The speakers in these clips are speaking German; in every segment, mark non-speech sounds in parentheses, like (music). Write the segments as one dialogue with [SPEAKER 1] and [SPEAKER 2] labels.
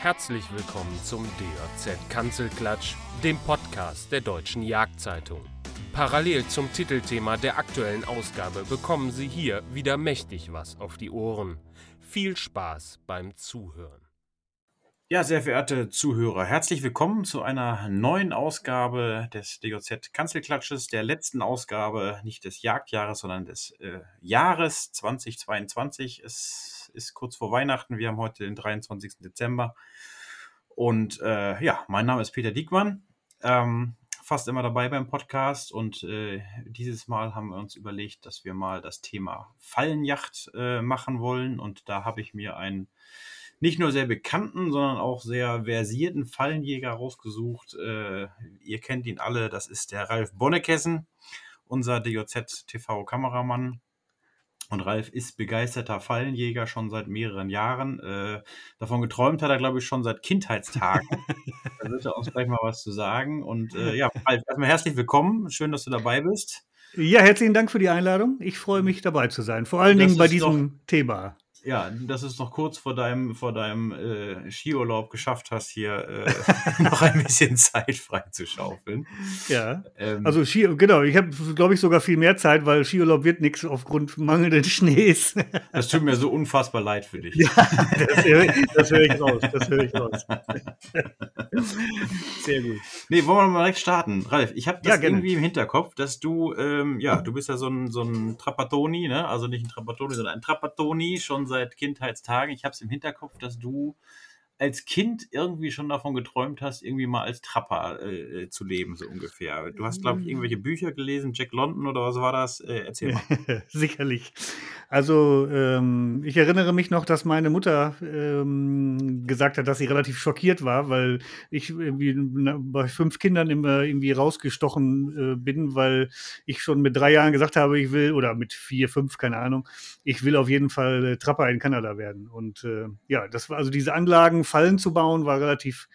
[SPEAKER 1] Herzlich willkommen zum DJZ Kanzelklatsch, dem Podcast der Deutschen Jagdzeitung. Parallel zum Titelthema der aktuellen Ausgabe bekommen Sie hier wieder mächtig was auf die Ohren. Viel Spaß beim Zuhören.
[SPEAKER 2] Ja, sehr verehrte Zuhörer, herzlich willkommen zu einer neuen Ausgabe des DJZ Kanzelklatsches, der letzten Ausgabe nicht des Jagdjahres, sondern des äh, Jahres 2022. Es ist kurz vor Weihnachten. Wir haben heute den 23. Dezember. Und äh, ja, mein Name ist Peter Diekmann. Ähm, fast immer dabei beim Podcast. Und äh, dieses Mal haben wir uns überlegt, dass wir mal das Thema Fallenjacht äh, machen wollen. Und da habe ich mir einen nicht nur sehr bekannten, sondern auch sehr versierten Fallenjäger rausgesucht. Äh, ihr kennt ihn alle, das ist der Ralf Bonnekessen, unser DJZ-TV-Kameramann. Und Ralf ist begeisterter Fallenjäger schon seit mehreren Jahren. Äh, davon geträumt hat er, glaube ich, schon seit Kindheitstagen. da wird er uns gleich mal was zu sagen. Und äh, ja, Ralf, erstmal herzlich willkommen. Schön, dass du dabei bist.
[SPEAKER 3] Ja, herzlichen Dank für die Einladung. Ich freue mich dabei zu sein. Vor allen das Dingen bei diesem Thema
[SPEAKER 2] ja, dass du es noch kurz vor deinem, vor deinem äh, Skiurlaub geschafft hast, hier äh, (laughs) noch ein bisschen Zeit frei zu schaufeln.
[SPEAKER 3] Ja. Ähm, also Ski, genau, ich habe, glaube ich, sogar viel mehr Zeit, weil Skiurlaub wird nichts aufgrund mangelnden Schnees. (laughs)
[SPEAKER 2] Das tut mir so unfassbar leid für dich.
[SPEAKER 3] Ja, das höre ich, hör ich raus. Das höre ich raus. (laughs)
[SPEAKER 2] Sehr gut. Nee, wollen wir mal direkt starten. Ralf, ich habe das ja, irgendwie im Hinterkopf, dass du, ähm, ja, du bist ja so ein, so ein Trapattoni, ne? Also nicht ein Trapattoni, sondern ein Trapattoni schon seit Kindheitstagen. Ich habe es im Hinterkopf, dass du als Kind irgendwie schon davon geträumt hast, irgendwie mal als Trapper äh, zu leben, so ungefähr. Du hast, glaube ich, irgendwelche mm. Bücher gelesen, Jack London oder was war das? Äh, erzähl mal. (laughs)
[SPEAKER 3] Sicherlich. Also ähm, ich erinnere mich noch, dass meine Mutter ähm, gesagt hat, dass sie relativ schockiert war, weil ich irgendwie bei fünf Kindern immer irgendwie rausgestochen äh, bin, weil ich schon mit drei Jahren gesagt habe, ich will, oder mit vier, fünf, keine Ahnung, ich will auf jeden Fall äh, Trapper in Kanada werden. Und äh, ja, das war also diese Anlagen Fallen zu bauen, war relativ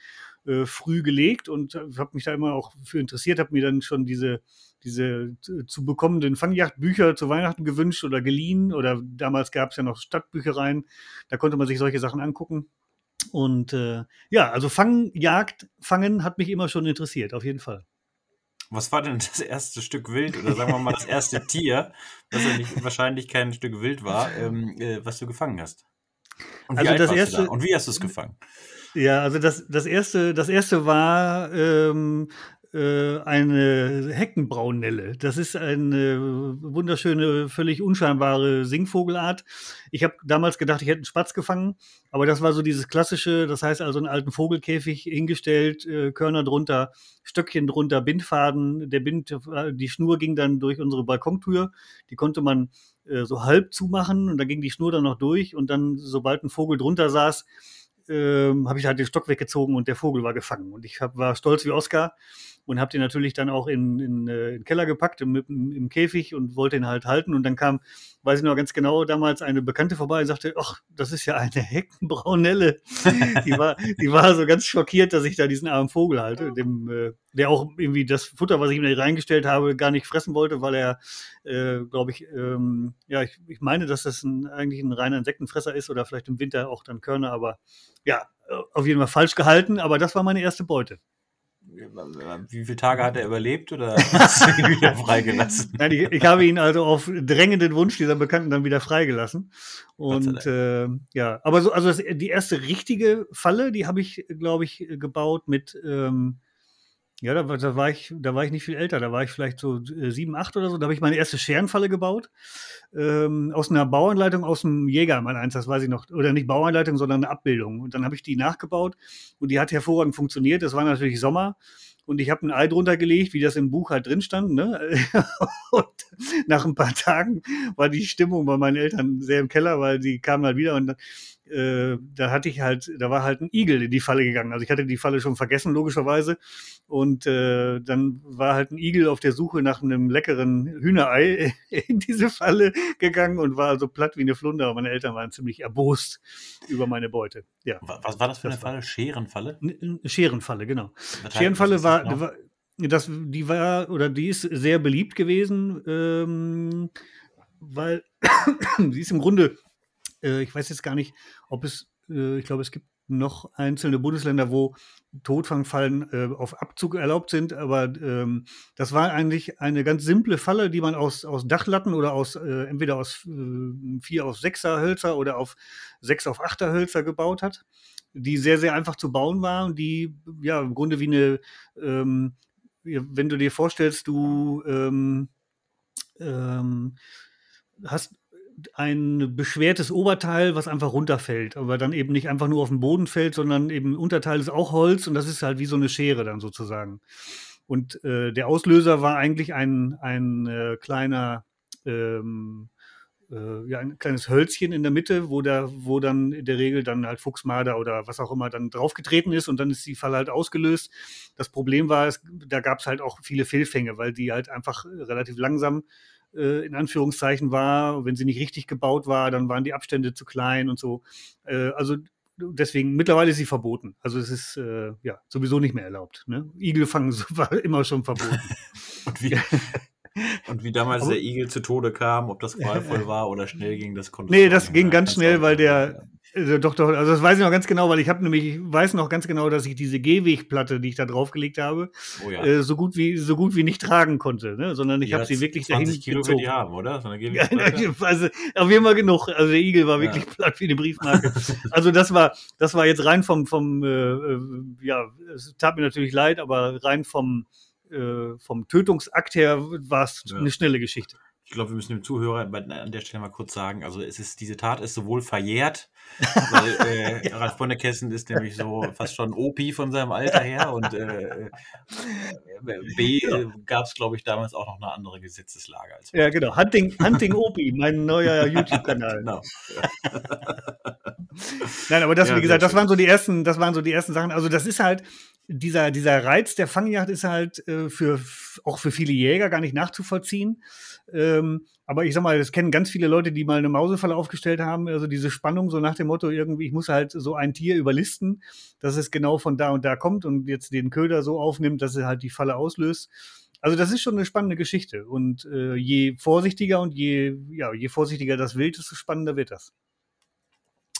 [SPEAKER 3] äh, früh gelegt und habe mich da immer auch für interessiert, habe mir dann schon diese, diese zu bekommenden Fangjachtbücher zu Weihnachten gewünscht oder geliehen oder damals gab es ja noch Stadtbüchereien, da konnte man sich solche Sachen angucken. Und äh, ja, also Fangjagd, Fangen hat mich immer schon interessiert, auf jeden Fall.
[SPEAKER 2] Was war denn das erste Stück Wild oder sagen wir mal das erste Tier, was ja nicht, wahrscheinlich kein Stück Wild war, ähm, äh, was du gefangen hast? Und wie, also das erste, und wie hast du es gefangen?
[SPEAKER 3] Ja, also das, das erste, das erste war ähm, äh, eine Heckenbraunelle. Das ist eine wunderschöne, völlig unscheinbare Singvogelart. Ich habe damals gedacht, ich hätte einen Spatz gefangen, aber das war so dieses klassische, das heißt also einen alten Vogelkäfig hingestellt, äh, Körner drunter, Stöckchen drunter, Bindfaden. Der Bind, die Schnur ging dann durch unsere Balkontür. Die konnte man äh, so halb zumachen und da ging die Schnur dann noch durch und dann, sobald ein Vogel drunter saß, ähm, habe ich halt den Stock weggezogen und der Vogel war gefangen. Und ich hab, war stolz wie Oscar und habe den natürlich dann auch in, in, äh, in den Keller gepackt, im, im, im, Käfig und wollte ihn halt halten. Und dann kam, weiß ich noch ganz genau, damals eine Bekannte vorbei und sagte, ach, das ist ja eine Heckenbraunelle. (laughs) die, war, die war so ganz schockiert, dass ich da diesen armen Vogel halte, dem, äh, der auch irgendwie das Futter, was ich ihm da reingestellt habe, gar nicht fressen wollte, weil er, äh, glaube ich, ähm, ja, ich, ich meine, dass das ein, eigentlich ein reiner Insektenfresser ist oder vielleicht im Winter auch dann Körner, aber ja, auf jeden Fall falsch gehalten, aber das war meine erste Beute.
[SPEAKER 2] Wie viele Tage hat er überlebt oder (laughs) hast du ihn wieder freigelassen?
[SPEAKER 3] Nein, ich, ich, habe ihn also auf drängenden Wunsch dieser Bekannten dann wieder freigelassen. Und äh, ja, aber so, also das, die erste richtige Falle, die habe ich, glaube ich, gebaut mit ähm, ja, da, da, war ich, da war ich nicht viel älter. Da war ich vielleicht so äh, sieben, acht oder so. Da habe ich meine erste Scherenfalle gebaut. Ähm, aus einer Bauanleitung aus dem Jäger, mein eins, das weiß ich noch. Oder nicht Bauanleitung, sondern eine Abbildung. Und dann habe ich die nachgebaut und die hat hervorragend funktioniert. Das war natürlich Sommer und ich habe ein Ei drunter gelegt, wie das im Buch halt drin stand. Ne? (laughs) und nach ein paar Tagen war die Stimmung bei meinen Eltern sehr im Keller, weil die kamen halt wieder und äh, da hatte ich halt, da war halt ein Igel in die Falle gegangen. Also ich hatte die Falle schon vergessen, logischerweise. Und äh, dann war halt ein Igel auf der Suche nach einem leckeren Hühnerei (laughs) in diese Falle gegangen und war also platt wie eine Flunder. Aber meine Eltern waren ziemlich erbost über meine Beute. Ja.
[SPEAKER 2] Was war das für eine Falle? Scherenfalle?
[SPEAKER 3] Scherenfalle, genau. Das Scherenfalle war, genau? war das, die war oder die ist sehr beliebt gewesen, ähm, weil (coughs) sie ist im Grunde äh, ich weiß jetzt gar nicht, ob es, äh, ich glaube, es gibt noch einzelne Bundesländer, wo Totfangfallen äh, auf Abzug erlaubt sind, aber ähm, das war eigentlich eine ganz simple Falle, die man aus, aus Dachlatten oder aus äh, entweder aus äh, 4 auf 6er Hölzer oder auf 6 auf 8er Hölzer gebaut hat, die sehr, sehr einfach zu bauen war und die ja im Grunde wie eine, ähm, wenn du dir vorstellst, du ähm, ähm, hast ein beschwertes Oberteil, was einfach runterfällt, aber dann eben nicht einfach nur auf den Boden fällt, sondern eben Unterteil ist auch Holz und das ist halt wie so eine Schere dann sozusagen. Und äh, der Auslöser war eigentlich ein, ein äh, kleiner, ähm, äh, ja, ein kleines Hölzchen in der Mitte, wo, der, wo dann in der Regel dann halt Fuchsmarder oder was auch immer dann draufgetreten ist und dann ist die Falle halt ausgelöst. Das Problem war, es, da gab es halt auch viele Fehlfänge, weil die halt einfach relativ langsam äh, in Anführungszeichen war. Wenn sie nicht richtig gebaut war, dann waren die Abstände zu klein und so. Äh, also deswegen, mittlerweile ist sie verboten. Also es ist äh, ja sowieso nicht mehr erlaubt. Ne? Igel fangen (laughs) war immer schon verboten. (laughs)
[SPEAKER 2] und, wie, (laughs) und wie damals Aber, der Igel zu Tode kam, ob das qualvoll war oder schnell ging, das konnte
[SPEAKER 3] Nee, das ging ganz schnell, weil der, äh, doch, doch, also das weiß ich noch ganz genau, weil ich habe nämlich, ich weiß noch ganz genau, dass ich diese Gehwegplatte, die ich da draufgelegt habe, oh ja. äh, so gut wie so gut wie nicht tragen konnte, ne? sondern ich habe sie wirklich
[SPEAKER 2] 20 dahin Kilo gezogen. die haben, oder? So (laughs)
[SPEAKER 3] ja, also auf jeden Fall genug. Also der Igel war wirklich ja. platt wie eine Briefmarke. also das war, das war jetzt rein vom, vom, äh, äh, ja, es tat mir natürlich leid, aber rein vom, äh, vom Tötungsakt her war es ja. eine schnelle Geschichte
[SPEAKER 2] ich glaube, wir müssen dem Zuhörer an der Stelle mal kurz sagen, also es ist, diese Tat ist sowohl verjährt, weil (laughs) äh, ja. Ralf Bonnekessen ist nämlich so fast schon OP von seinem Alter her und äh, äh B äh, gab es, glaube ich, damals auch noch eine andere Gesetzeslage.
[SPEAKER 3] Als ja, genau. Hunting, Hunting OP, mein neuer (laughs) YouTube-Kanal. genau. (laughs) Nein, aber das, ja, wie gesagt, das waren so die ersten, das waren so die ersten Sachen. Also das ist halt, dieser, dieser Reiz der Fangjagd ist halt äh, für, auch für viele Jäger gar nicht nachzuvollziehen. Ähm, aber ich sag mal, das kennen ganz viele Leute, die mal eine Mausefalle aufgestellt haben. Also diese Spannung, so nach dem Motto, irgendwie, ich muss halt so ein Tier überlisten, dass es genau von da und da kommt und jetzt den Köder so aufnimmt, dass er halt die Falle auslöst. Also das ist schon eine spannende Geschichte. Und äh, je vorsichtiger und je, ja, je vorsichtiger das Wild, desto spannender wird das.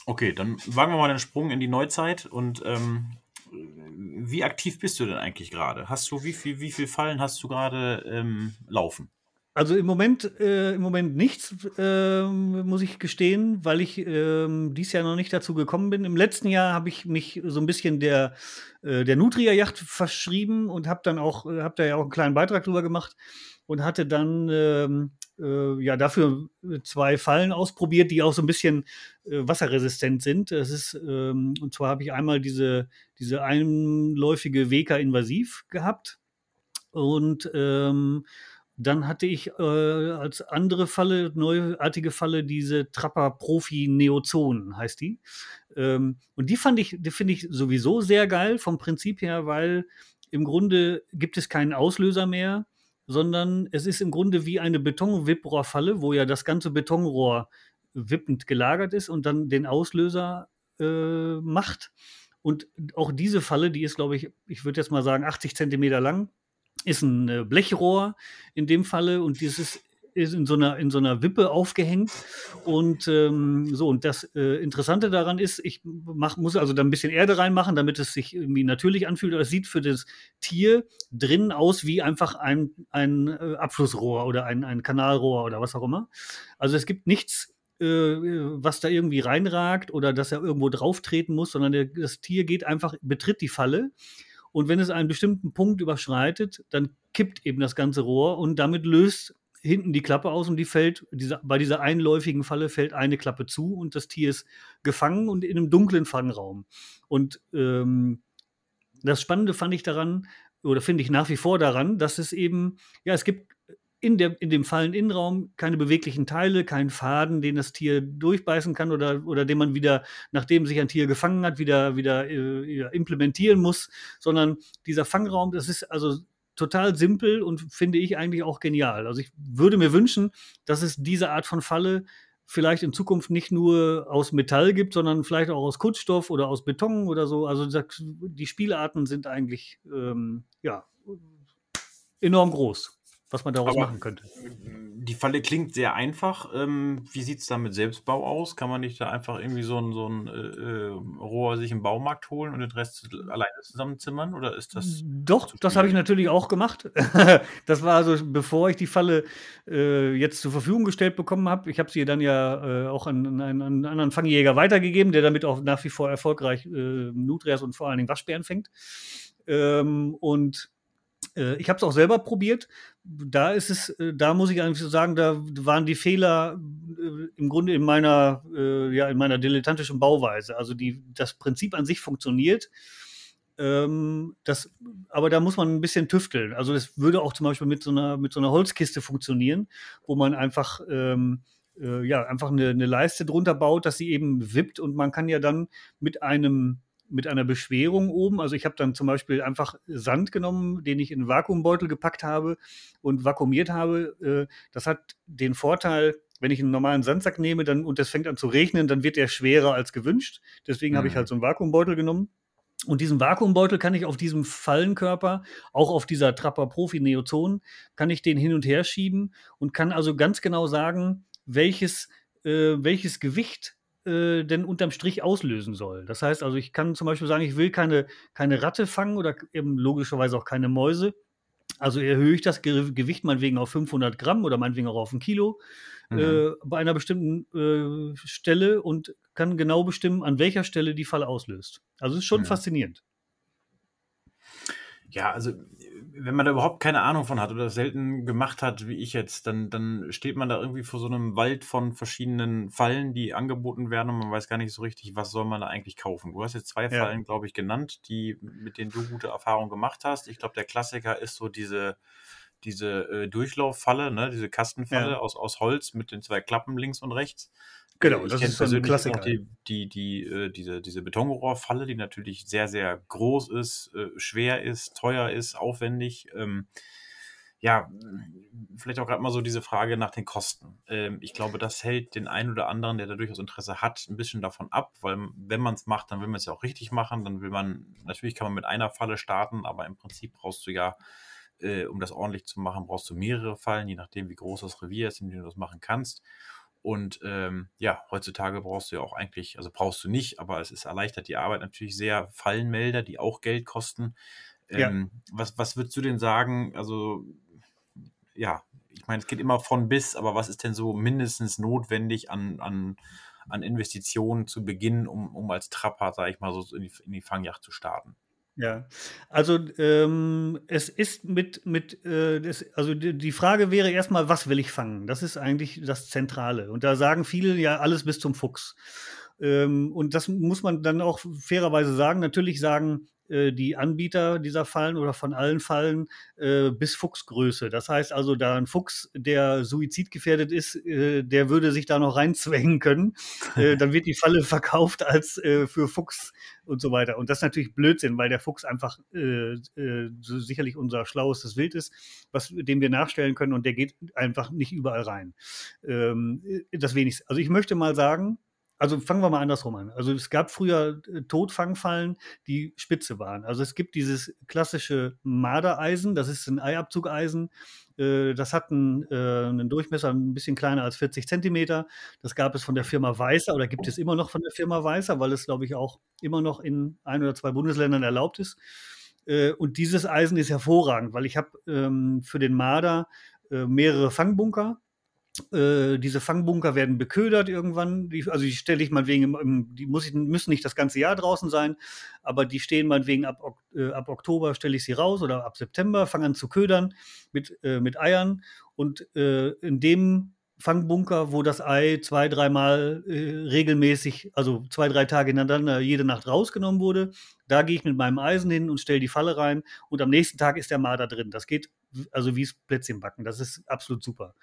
[SPEAKER 2] Okay, dann wagen wir mal den Sprung in die Neuzeit und ähm, wie aktiv bist du denn eigentlich gerade? Hast du, wie viel, wie viel Fallen hast du gerade ähm, laufen?
[SPEAKER 3] Also im Moment, äh, im Moment nichts, äh, muss ich gestehen, weil ich äh, dies Jahr noch nicht dazu gekommen bin. Im letzten Jahr habe ich mich so ein bisschen der, äh, der Nutria-Yacht verschrieben und habe dann auch, äh, habe da ja auch einen kleinen Beitrag drüber gemacht und hatte dann ähm, äh, ja dafür zwei Fallen ausprobiert, die auch so ein bisschen wasserresistent sind. Das ist, ähm, und zwar habe ich einmal diese, diese einläufige Weka invasiv gehabt und ähm, dann hatte ich äh, als andere Falle, neuartige Falle, diese Trapper Profi Neozon, heißt die. Ähm, und die fand ich, die finde ich sowieso sehr geil vom Prinzip her, weil im Grunde gibt es keinen Auslöser mehr, sondern es ist im Grunde wie eine Betonwipprohrfalle, wo ja das ganze Betonrohr wippend gelagert ist und dann den Auslöser äh, macht. Und auch diese Falle, die ist, glaube ich, ich würde jetzt mal sagen, 80 Zentimeter lang, ist ein äh, Blechrohr in dem Falle und dieses ist in so einer, in so einer Wippe aufgehängt. Und ähm, so, und das äh, Interessante daran ist, ich mach, muss also da ein bisschen Erde reinmachen, damit es sich irgendwie natürlich anfühlt. Aber es sieht für das Tier drinnen aus wie einfach ein, ein äh, Abflussrohr oder ein, ein Kanalrohr oder was auch immer. Also es gibt nichts, äh, was da irgendwie reinragt oder dass er irgendwo drauf treten muss, sondern der, das Tier geht einfach, betritt die Falle und wenn es einen bestimmten Punkt überschreitet, dann kippt eben das ganze Rohr und damit löst hinten die Klappe aus und die fällt, diese, bei dieser einläufigen Falle fällt eine Klappe zu und das Tier ist gefangen und in einem dunklen Fangraum. Und ähm, das Spannende fand ich daran, oder finde ich nach wie vor daran, dass es eben, ja, es gibt in, der, in dem Falleninnenraum keine beweglichen Teile, keinen Faden, den das Tier durchbeißen kann oder, oder den man wieder, nachdem sich ein Tier gefangen hat, wieder, wieder äh, implementieren muss, sondern dieser Fangraum, das ist also total simpel und finde ich eigentlich auch genial. Also ich würde mir wünschen, dass es diese Art von Falle vielleicht in Zukunft nicht nur aus Metall gibt, sondern vielleicht auch aus Kunststoff oder aus Beton oder so. Also die Spielarten sind eigentlich ähm, ja enorm groß was man daraus
[SPEAKER 2] Aber
[SPEAKER 3] machen könnte.
[SPEAKER 2] die Falle klingt sehr einfach. Ähm, wie sieht es da mit Selbstbau aus? Kann man nicht da einfach irgendwie so ein, so ein äh, äh, Rohr sich im Baumarkt holen und den Rest alleine zusammenzimmern? Oder ist das.
[SPEAKER 3] Doch, das habe ich natürlich auch gemacht. (laughs) Das war also, bevor ich die Falle äh, jetzt zur Verfügung gestellt bekommen habe. Ich habe sie dann ja äh, auch an, an einen, an einen anderen Fangjäger weitergegeben, der damit auch nach wie vor erfolgreich äh, Nutrias und vor allen Dingen Waschbären fängt. Ähm, und ich habe es auch selber probiert. Da ist es, äh, da muss ich eigentlich so sagen, da waren die Fehler äh, im Grunde in meiner, äh, ja, in meiner dilettantischen Bauweise. Also die, das Prinzip an sich funktioniert. Ähm, das, aber da muss man ein bisschen tüfteln. Also das würde auch zum Beispiel mit so einer, mit so einer Holzkiste funktionieren, wo man einfach, ähm, äh, ja, einfach eine, eine Leiste drunter baut, dass sie eben wippt und man kann ja dann mit einem mit einer Beschwerung oben. Also ich habe dann zum Beispiel einfach Sand genommen, den ich in einen Vakuumbeutel gepackt habe und vakuumiert habe. Äh, das hat den Vorteil, wenn ich einen normalen Sandsack nehme dann, und es fängt an zu regnen, dann wird der schwerer als gewünscht. Deswegen habe ich
[SPEAKER 2] Mhm.
[SPEAKER 3] halt so einen Vakuumbeutel genommen. Und diesen Vakuumbeutel kann ich auf diesem Fallenkörper, auch auf dieser Trapper Profi Neozon, kann ich den hin und her schieben und kann also ganz genau sagen, welches, äh, welches Gewicht äh, denn unterm Strich auslösen soll. Das heißt also, ich kann zum Beispiel sagen, ich will keine, keine Ratte fangen oder eben logischerweise auch keine Mäuse. Also erhöhe ich das Ge Gewicht meinetwegen auf 500 Gramm oder meinetwegen auch auf ein Kilo
[SPEAKER 2] Mhm.
[SPEAKER 3] äh, bei einer bestimmten äh, Stelle und kann genau bestimmen, an welcher Stelle die Falle auslöst. Also es ist schon
[SPEAKER 2] Mhm.
[SPEAKER 3] faszinierend.
[SPEAKER 2] Ja, also wenn man da überhaupt keine Ahnung von hat oder das selten gemacht hat, wie ich jetzt, dann, dann steht man da irgendwie vor so einem Wald von verschiedenen Fallen, die angeboten werden und man weiß gar nicht so richtig, was soll man da eigentlich kaufen. Du hast jetzt zwei
[SPEAKER 3] Ja.
[SPEAKER 2] Fallen, glaube ich, genannt, die, mit denen du gute Erfahrungen gemacht hast. Ich glaube, der Klassiker ist so diese, diese äh, Durchlauffalle, ne, diese Kastenfalle
[SPEAKER 3] Ja.
[SPEAKER 2] aus, aus Holz mit den zwei Klappen links und rechts.
[SPEAKER 3] Genau,
[SPEAKER 2] ich
[SPEAKER 3] das ist so ein Klassiker.
[SPEAKER 2] die, die, die, äh, diese, diese Betonrohrfalle, die natürlich sehr, sehr groß ist, äh, schwer ist, teuer ist, aufwendig. Ähm, ja, vielleicht auch gerade mal so diese Frage nach den Kosten. Ähm, ich glaube, das hält den einen oder anderen, der da durchaus Interesse hat, ein bisschen davon ab, weil wenn man es macht, dann will man es ja auch richtig machen. Dann will man, natürlich kann man mit einer Falle starten, aber im Prinzip brauchst du ja, äh, um das ordentlich zu machen, brauchst du mehrere Fallen, je nachdem, wie groß das Revier ist, in dem du das machen kannst. Und ähm, ja, heutzutage brauchst du ja auch eigentlich, also brauchst du nicht, aber es ist erleichtert die Arbeit natürlich sehr. Fallenmelder, die auch Geld kosten.
[SPEAKER 3] Ja.
[SPEAKER 2] Ähm, was, was würdest du denn sagen? Also, ja, ich meine, es geht immer von bis, aber was ist denn so mindestens notwendig an, an, an Investitionen zu Beginn, um, um als Trapper, sage ich mal, so in die, in die Fangjacht zu starten?
[SPEAKER 3] Ja, also ähm, es ist mit, mit äh, das, also die, die Frage wäre erstmal, was will ich fangen? Das ist eigentlich das Zentrale. Und da sagen viele ja alles bis zum Fuchs. Ähm, und das muss man dann auch fairerweise sagen. Natürlich sagen äh, die Anbieter dieser Fallen oder von allen Fallen äh, bis Fuchsgröße. Das heißt also, da ein Fuchs, der suizidgefährdet ist, äh, der würde sich da noch reinzwängen können. Äh, dann wird die Falle (laughs) verkauft als äh, für Fuchs und so weiter. Und das ist natürlich Blödsinn, weil der Fuchs einfach so sicherlich unser schlauestes Wild ist, was, dem wir nachstellen können und der geht einfach nicht überall rein. Ähm, das wenigste. Also ich möchte mal sagen, also fangen wir mal andersrum an. Also es gab früher äh, Totfangfallen, die spitze waren. Also es gibt dieses klassische Mardereisen, das ist ein Eiabzugeisen. Äh, das hat einen, äh, einen Durchmesser ein bisschen kleiner als 40 Zentimeter. Das gab es von der Firma Weißer oder gibt es immer noch von der Firma Weißer, weil es, glaube ich, auch immer noch in ein oder zwei Bundesländern erlaubt ist. Und dieses Eisen ist hervorragend, weil ich habe ähm, für den Marder mehrere Fangbunker. Äh, diese Fangbunker werden beködert irgendwann. Die, also die stelle ich meinetwegen, im, die muss ich, müssen nicht das ganze Jahr draußen sein, aber die stehen meinetwegen ab, äh, ab Oktober stelle ich sie raus oder ab September, fangen an zu ködern mit, äh, mit Eiern. Und äh, in dem Fangbunker, wo das Ei zwei, dreimal äh, regelmäßig, also zwei, drei Tage hintereinander jede Nacht rausgenommen wurde, da gehe ich mit meinem Eisen hin und stelle die Falle rein und am nächsten Tag ist der Marder drin. Das geht also wie es Plätzchen backen. Das ist absolut super.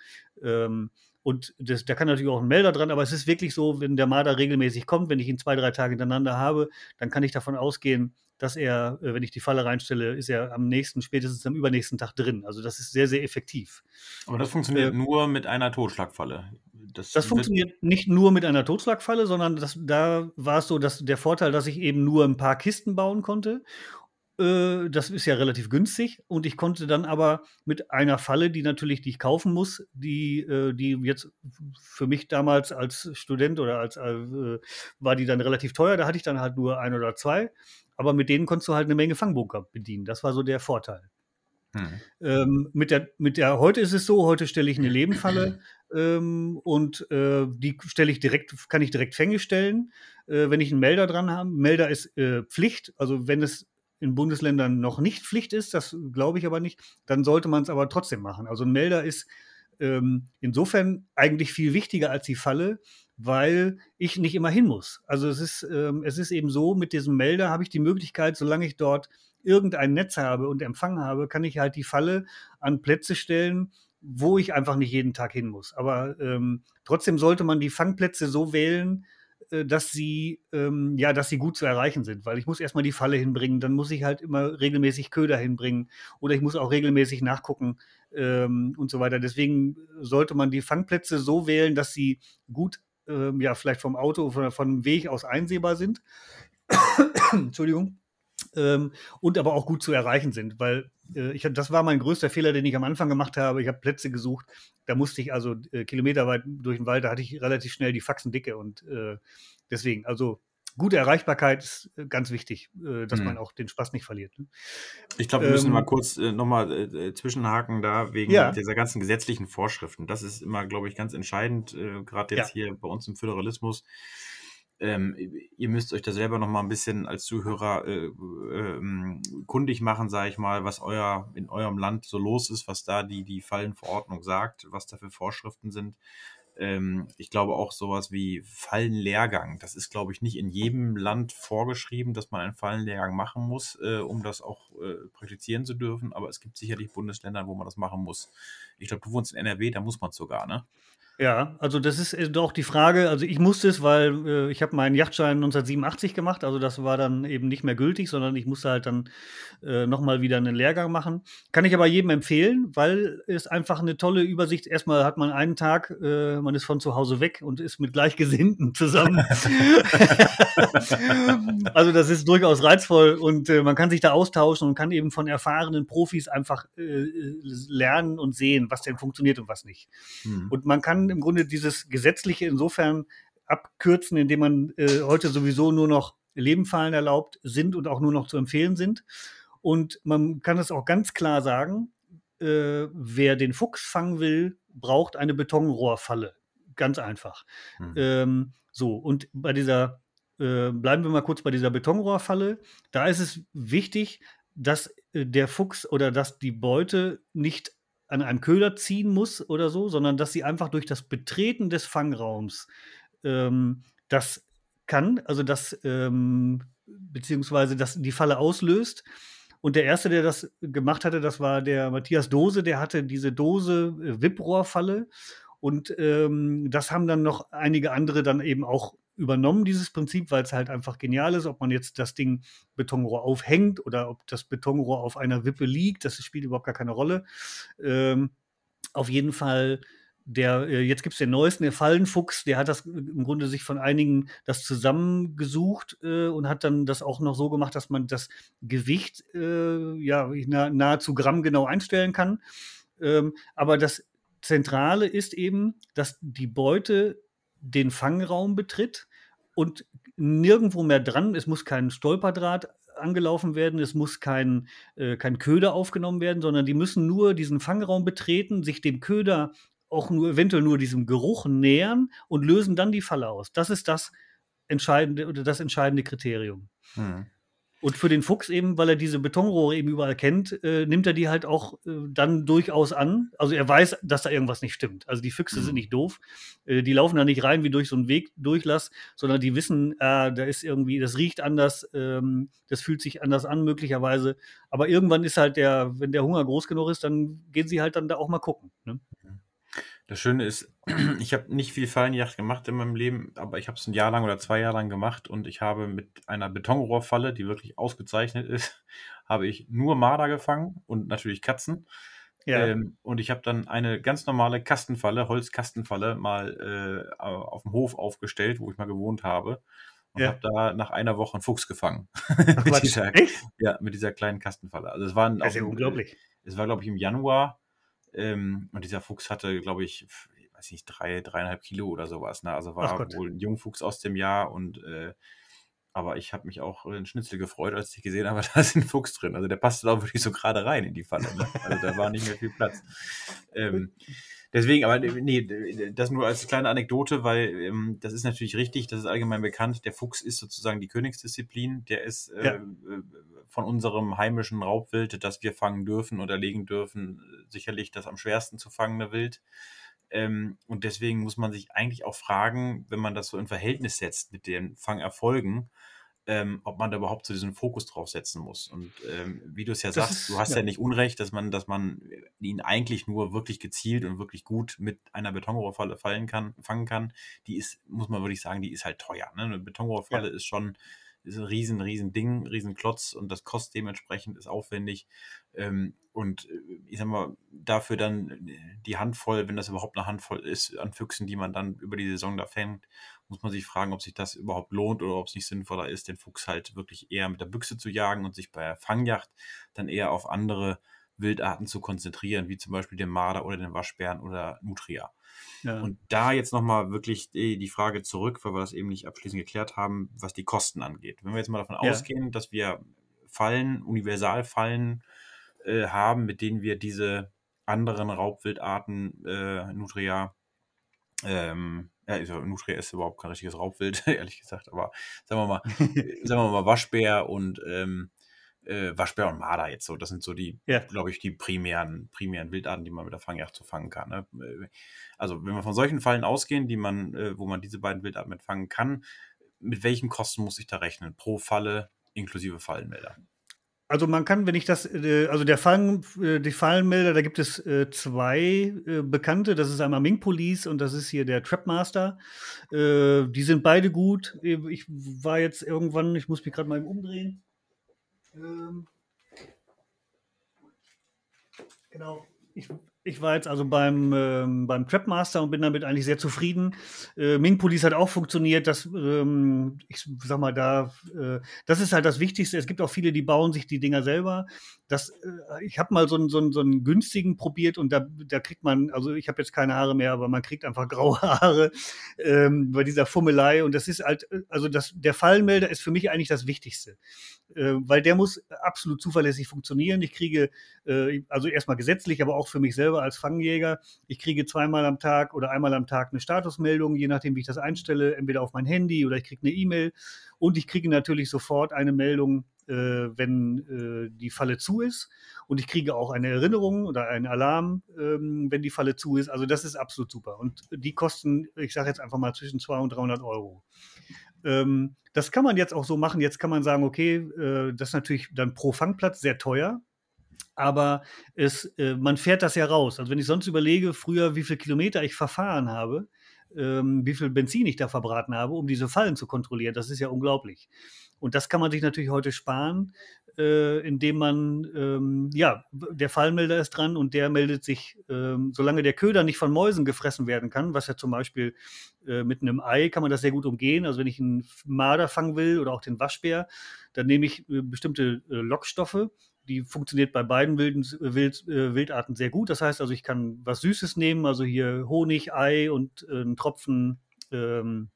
[SPEAKER 3] Ähm, und das, da kann natürlich auch ein Melder dran, aber es ist wirklich so, wenn der Marder regelmäßig kommt, wenn ich ihn zwei, drei Tage hintereinander habe, dann kann ich davon ausgehen, dass er, äh, wenn ich die Falle reinstelle, ist er am nächsten, spätestens am übernächsten Tag drin. Also das ist sehr, sehr effektiv.
[SPEAKER 2] Aber das funktioniert äh, nur mit einer Totschlagfalle.
[SPEAKER 3] Das, das funktioniert nicht nur mit einer Totschlagfalle, sondern das, da war es so, dass der Vorteil, dass ich eben nur ein paar Kisten bauen konnte Äh, das ist ja relativ günstig und ich konnte dann aber mit einer Falle, die natürlich, die ich kaufen muss, die, äh, die jetzt für mich damals als Student oder als äh, war die dann relativ teuer, da hatte ich dann halt nur ein oder zwei, aber mit denen konntest du halt eine Menge Fangbunker bedienen. Das war so der Vorteil. Hm. Ähm, mit, der, mit der, heute ist es so, heute stelle ich eine Lebenfalle ähm, und äh, die stelle ich direkt, kann ich direkt Fänge stellen, äh, wenn ich einen Melder dran habe. Melder ist äh, Pflicht, also wenn es in Bundesländern noch nicht Pflicht ist, das glaube ich aber nicht, dann sollte man es aber trotzdem machen. Also ein Melder ist ähm, insofern eigentlich viel wichtiger als die Falle, weil ich nicht immer hin muss. Also es ist, ähm, es ist eben so, mit diesem Melder habe ich die Möglichkeit, solange ich dort irgendein Netz habe und Empfang habe, kann ich halt die Falle an Plätze stellen, wo ich einfach nicht jeden Tag hin muss. Aber ähm, trotzdem sollte man die Fangplätze so wählen, äh, dass sie, ähm, ja, dass sie gut zu erreichen sind, weil ich muss erstmal die Falle hinbringen, dann muss ich halt immer regelmäßig Köder hinbringen oder ich muss auch regelmäßig nachgucken ähm, und so weiter. Deswegen sollte man die Fangplätze so wählen, dass sie gut, ähm, ja, vielleicht vom Auto oder vom Weg aus einsehbar sind. (coughs) Entschuldigung. Ähm, und aber auch gut zu erreichen sind, weil äh, ich, das war mein größter Fehler, den ich am Anfang gemacht habe. Ich habe Plätze gesucht, da musste ich also äh, kilometerweit durch den Wald, da hatte ich relativ schnell die Faxen dicke und äh, deswegen, also gute Erreichbarkeit ist äh, ganz wichtig, äh, dass hm. man auch den Spaß nicht verliert. Ne?
[SPEAKER 2] Ich glaube, wir müssen ähm, mal kurz äh, nochmal äh, zwischenhaken da wegen ja. dieser ganzen gesetzlichen Vorschriften. Das ist immer, glaube ich, ganz entscheidend, äh, gerade jetzt ja. hier bei uns im Föderalismus ähm, ihr müsst euch da selber noch mal ein bisschen als Zuhörer äh, äh, kundig machen, sage ich mal, was euer in eurem Land so los ist, was da die die Fallenverordnung sagt, was da für Vorschriften sind. Ähm, ich glaube auch sowas wie Fallenlehrgang. Das ist, glaube ich, nicht in jedem Land vorgeschrieben, dass man einen Fallenlehrgang machen muss, äh, um das auch äh, praktizieren zu dürfen. Aber es gibt sicherlich Bundesländer, wo man das machen muss. Ich glaube, du wohnst in NRW, da muss man es sogar, ne?
[SPEAKER 3] Ja, also das ist äh, doch die Frage, also ich musste es, weil äh, ich habe meinen Yachtschein 1987 gemacht, also das war dann eben nicht mehr gültig, sondern ich musste halt dann äh, nochmal wieder einen Lehrgang machen. Kann ich aber jedem empfehlen, weil es einfach eine tolle Übersicht, erstmal hat man einen Tag, äh, man ist von zu Hause weg und ist mit Gleichgesinnten (laughs) zusammen. (laughs) also das ist durchaus reizvoll und äh, man kann sich da austauschen und kann eben von erfahrenen Profis einfach äh, lernen und sehen, was denn funktioniert und was nicht. Hm. Und man kann im Grunde dieses Gesetzliche insofern abkürzen, indem man äh, heute sowieso nur noch Lebenfallen erlaubt sind und auch nur noch zu empfehlen sind. Und man kann es auch ganz klar sagen, äh, wer den Fuchs fangen will, braucht eine Betonrohrfalle. Ganz einfach. Mhm. Ähm, so, und bei dieser, äh, bleiben wir mal kurz bei dieser Betonrohrfalle. Da ist es wichtig, dass äh, der Fuchs oder dass die Beute nicht an einem Köder ziehen muss oder so, sondern dass sie einfach durch das Betreten des Fangraums ähm, das kann, also das ähm, beziehungsweise das die Falle auslöst. Und der erste, der das gemacht hatte, das war der Matthias Dose, der hatte diese Dose äh, Wipprohrfalle. Und ähm, das haben dann noch einige andere dann eben auch übernommen, dieses Prinzip, weil es halt einfach genial ist, ob man jetzt das Ding Betonrohr aufhängt oder ob das Betonrohr auf einer Wippe liegt, das spielt überhaupt gar keine Rolle. Ähm, auf jeden Fall der, äh, jetzt gibt es den neuesten, der Fallenfuchs, der hat das im Grunde sich von einigen das zusammengesucht äh, und hat dann das auch noch so gemacht, dass man das Gewicht äh, ja nah, nahezu grammgenau einstellen kann. Ähm, aber das Zentrale ist eben, dass die Beute den Fangraum betritt und nirgendwo mehr dran. Es muss kein Stolperdraht angelaufen werden, es muss kein, äh, kein Köder aufgenommen werden, sondern die müssen nur diesen Fangraum betreten, sich dem Köder auch nur eventuell nur diesem Geruch nähern und lösen dann die Falle aus. Das ist das entscheidende oder das entscheidende Kriterium. Hm. Und für den Fuchs eben, weil er diese Betonrohre eben überall kennt, äh, nimmt er die halt auch äh, dann durchaus an. Also er weiß, dass da irgendwas nicht stimmt. Also die Füchse mhm. sind nicht doof. Äh, die laufen da nicht rein wie durch so einen Wegdurchlass, sondern die wissen, äh, da ist irgendwie, das riecht anders, ähm, das fühlt sich anders an möglicherweise. Aber irgendwann ist halt der, wenn der Hunger groß genug ist, dann gehen sie halt dann da auch mal gucken. Ne?
[SPEAKER 2] Mhm. Das Schöne ist, (clears throat) ich habe nicht viel Fallenjagd gemacht in meinem Leben, aber ich habe es ein Jahr lang oder zwei Jahre lang gemacht und ich habe mit einer Betonrohrfalle, die wirklich ausgezeichnet ist, (laughs) habe ich nur Marder gefangen und natürlich Katzen. Ja. Ähm, und ich habe dann eine ganz normale Kastenfalle, Holzkastenfalle, mal äh, auf dem Hof aufgestellt, wo ich mal gewohnt habe. und
[SPEAKER 3] Ja.
[SPEAKER 2] habe da nach einer Woche einen Fuchs gefangen. (laughs)
[SPEAKER 3] Ach,
[SPEAKER 2] mit, dieser,
[SPEAKER 3] Echt?
[SPEAKER 2] ja, mit dieser kleinen Kastenfalle. Also es waren
[SPEAKER 3] Das ist ja unglaublich.
[SPEAKER 2] es war, glaube ich, im Januar. Ähm, und dieser Fuchs hatte, glaube ich, ich weiß nicht, drei, dreieinhalb Kilo oder sowas. Ne? Also war wohl ein Jungfuchs aus dem Jahr. Und äh, aber ich habe mich auch in Schnitzel gefreut, als ich gesehen habe, (laughs) da ist ein Fuchs drin. Also der passte da wirklich so gerade rein in die Falle. Ne? Also da war nicht mehr viel Platz. Ähm, deswegen, aber nee, das nur als kleine Anekdote, weil ähm, das ist natürlich richtig, das ist allgemein bekannt. Der Fuchs ist sozusagen die Königsdisziplin. Der ist äh,
[SPEAKER 3] Ja.
[SPEAKER 2] äh, von unserem heimischen Raubwild, das wir fangen dürfen oder legen dürfen, sicherlich das am schwersten zu fangende Wild. Ähm, und deswegen muss man sich eigentlich auch fragen, wenn man das so in Verhältnis setzt mit den Fangerfolgen, ähm, ob man da überhaupt so diesen Fokus drauf setzen muss. Und ähm, wie du es ja
[SPEAKER 3] Das
[SPEAKER 2] sagst,
[SPEAKER 3] ist-
[SPEAKER 2] du hast ja.
[SPEAKER 3] ja.
[SPEAKER 2] nicht Unrecht, dass man, dass man ihn eigentlich nur wirklich gezielt und wirklich gut mit einer Betonrohrfalle fallen kann, fangen kann. Die ist, muss man wirklich sagen, die ist halt teuer. Ne? Eine Betonrohrfalle ist schon ist ein riesen, riesen Ding, riesen Klotz und das kostet dementsprechend, ist aufwendig. Ähm, und äh, ich sag mal, dafür dann die Handvoll, wenn das überhaupt eine Handvoll ist, an Füchsen, die man dann über die Saison da fängt, muss man sich fragen, ob sich das überhaupt lohnt oder ob es nicht sinnvoller ist, den Fuchs halt wirklich eher mit der Büchse zu jagen und sich bei der Fangjacht dann eher auf andere Wildarten zu konzentrieren, wie zum Beispiel den Marder oder den Waschbären oder Nutria.
[SPEAKER 3] Ja.
[SPEAKER 2] Und da jetzt nochmal wirklich die, Frage zurück, weil wir das eben nicht abschließend geklärt haben, was die Kosten angeht. Wenn wir jetzt mal davon
[SPEAKER 3] Ja.
[SPEAKER 2] ausgehen, dass wir Fallen, Universalfallen äh, haben, mit denen wir diese anderen Raubwildarten, äh, Nutria, ähm, ja, also Nutria ist überhaupt kein richtiges Raubwild, (laughs) ehrlich gesagt, aber sagen wir mal, (laughs) sagen wir mal Waschbär und ähm, äh, Waschbär und Marder jetzt so. Das sind so die,
[SPEAKER 3] Ja.
[SPEAKER 2] glaube ich, die primären, primären Wildarten, die man mit der Fangjacht zu fangen kann. Ne? Also wenn wir von solchen Fallen ausgehen, die man, äh, wo man diese beiden Wildarten mit fangen kann, mit welchen Kosten muss ich da rechnen? Pro Falle inklusive Fallenmelder.
[SPEAKER 3] Also man kann, wenn ich das, äh, also der Fallen, äh, die Fallenmelder, da gibt es äh, zwei bekannte. Das ist einmal Ming Police und das ist hier der Trapmaster. Die sind beide gut. Ich war jetzt irgendwann, ich muss mich gerade mal eben umdrehen. Ähm, genau. Ich, ich war jetzt also beim, ähm, beim Trapmaster und bin damit eigentlich sehr zufrieden. Äh, Ming Police hat auch funktioniert. Das, ähm, ich sag mal, da, äh, das ist halt das Wichtigste. Es gibt auch viele, die bauen sich die Dinger selber. Das, äh, ich habe mal so einen, so, so günstigen probiert und da, da kriegt man, also ich habe jetzt keine Haare mehr, aber man kriegt einfach graue (laughs) Haare ähm, bei dieser Fummelei. Und das ist halt, äh, also das, der Fallenmelder ist für mich eigentlich das Wichtigste. Äh, weil der muss absolut zuverlässig funktionieren. Ich kriege, äh, also erstmal gesetzlich, aber auch für mich selber als Fangjäger, ich kriege zweimal am Tag oder einmal am Tag eine Statusmeldung, je nachdem, wie ich das einstelle, entweder auf mein Handy oder ich kriege eine E-Mail. Und ich kriege natürlich sofort eine Meldung, äh, wenn äh, die Falle zu ist. Und ich kriege auch eine Erinnerung oder einen Alarm, ähm, wenn die Falle zu ist. Also das ist absolut super. Und die kosten, ich sage jetzt einfach mal zwischen 200 und 300 Euro. Ähm, das kann man jetzt auch so machen. Jetzt kann man sagen, okay, äh, das ist natürlich dann pro Fangplatz sehr teuer. Aber es, äh, man fährt das ja raus. Also wenn ich sonst überlege, früher, wie viele Kilometer ich verfahren habe, ähm, wie viel Benzin ich da verbraten habe, um diese Fallen zu kontrollieren, das ist ja unglaublich. Und das kann man sich natürlich heute sparen, äh, indem man, ähm, ja, der Fallmelder ist dran und der meldet sich, ähm, solange der Köder nicht von Mäusen gefressen werden kann, was ja zum Beispiel äh, mit einem Ei kann man das sehr gut umgehen. Also wenn ich einen Marder fangen will oder auch den Waschbär, dann nehme ich äh, bestimmte äh, Lockstoffe. Die funktioniert bei beiden wilden, Wild, äh, Wildarten sehr gut. Das heißt also, ich kann was Süßes nehmen, also hier Honig, Ei und äh, einen Tropfen ähm,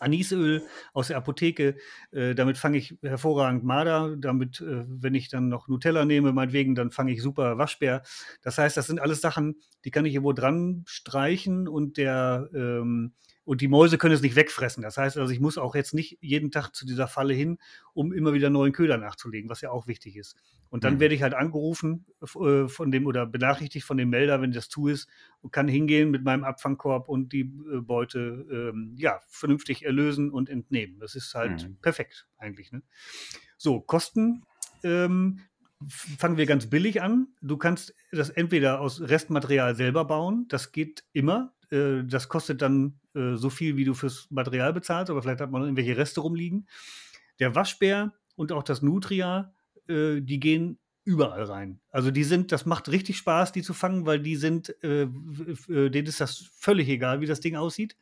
[SPEAKER 3] Anisöl aus der Apotheke. Äh, damit fange ich hervorragend Marder. Damit, äh, wenn ich dann noch Nutella nehme, meinetwegen, dann fange ich super Waschbär. Das heißt, das sind alles Sachen, die kann ich irgendwo dran streichen und der ähm, und die Mäuse können es nicht wegfressen. Das heißt also, ich muss auch jetzt nicht jeden Tag zu dieser Falle hin, um immer wieder neuen Köder nachzulegen, was ja auch wichtig ist. Und dann
[SPEAKER 2] Mhm.
[SPEAKER 3] werde ich halt angerufen äh, von dem oder benachrichtigt von dem Melder, wenn das zu ist, und kann hingehen mit meinem Abfangkorb und die äh, Beute ähm, ja, vernünftig erlösen und entnehmen. Das ist halt
[SPEAKER 2] Mhm.
[SPEAKER 3] perfekt eigentlich. Ne? So, Kosten. Ähm, fangen wir ganz billig an. Du kannst das entweder aus Restmaterial selber bauen. Das geht immer. Äh, das kostet dann äh, so viel, wie du fürs Material bezahlst, aber vielleicht hat man irgendwelche Reste rumliegen. Der Waschbär und auch das Nutria, äh, die gehen überall rein. Also die sind, das macht richtig Spaß, die zu fangen, weil die sind, äh, äh, denen ist das völlig egal, wie das Ding aussieht.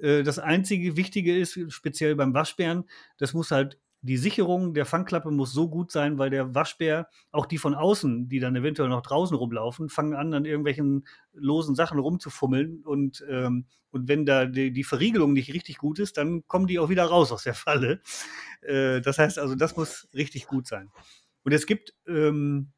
[SPEAKER 3] Das einzige Wichtige ist, speziell beim Waschbären, das muss halt die Sicherung der Fangklappe muss so gut sein, weil der Waschbär, auch die von außen, die dann eventuell noch draußen rumlaufen, fangen an, an irgendwelchen losen Sachen rumzufummeln. Und, ähm, und wenn da die, die, Verriegelung nicht richtig gut ist, dann kommen die auch wieder raus aus der Falle. Äh, das heißt also, das muss richtig gut sein. Und es gibt ähm,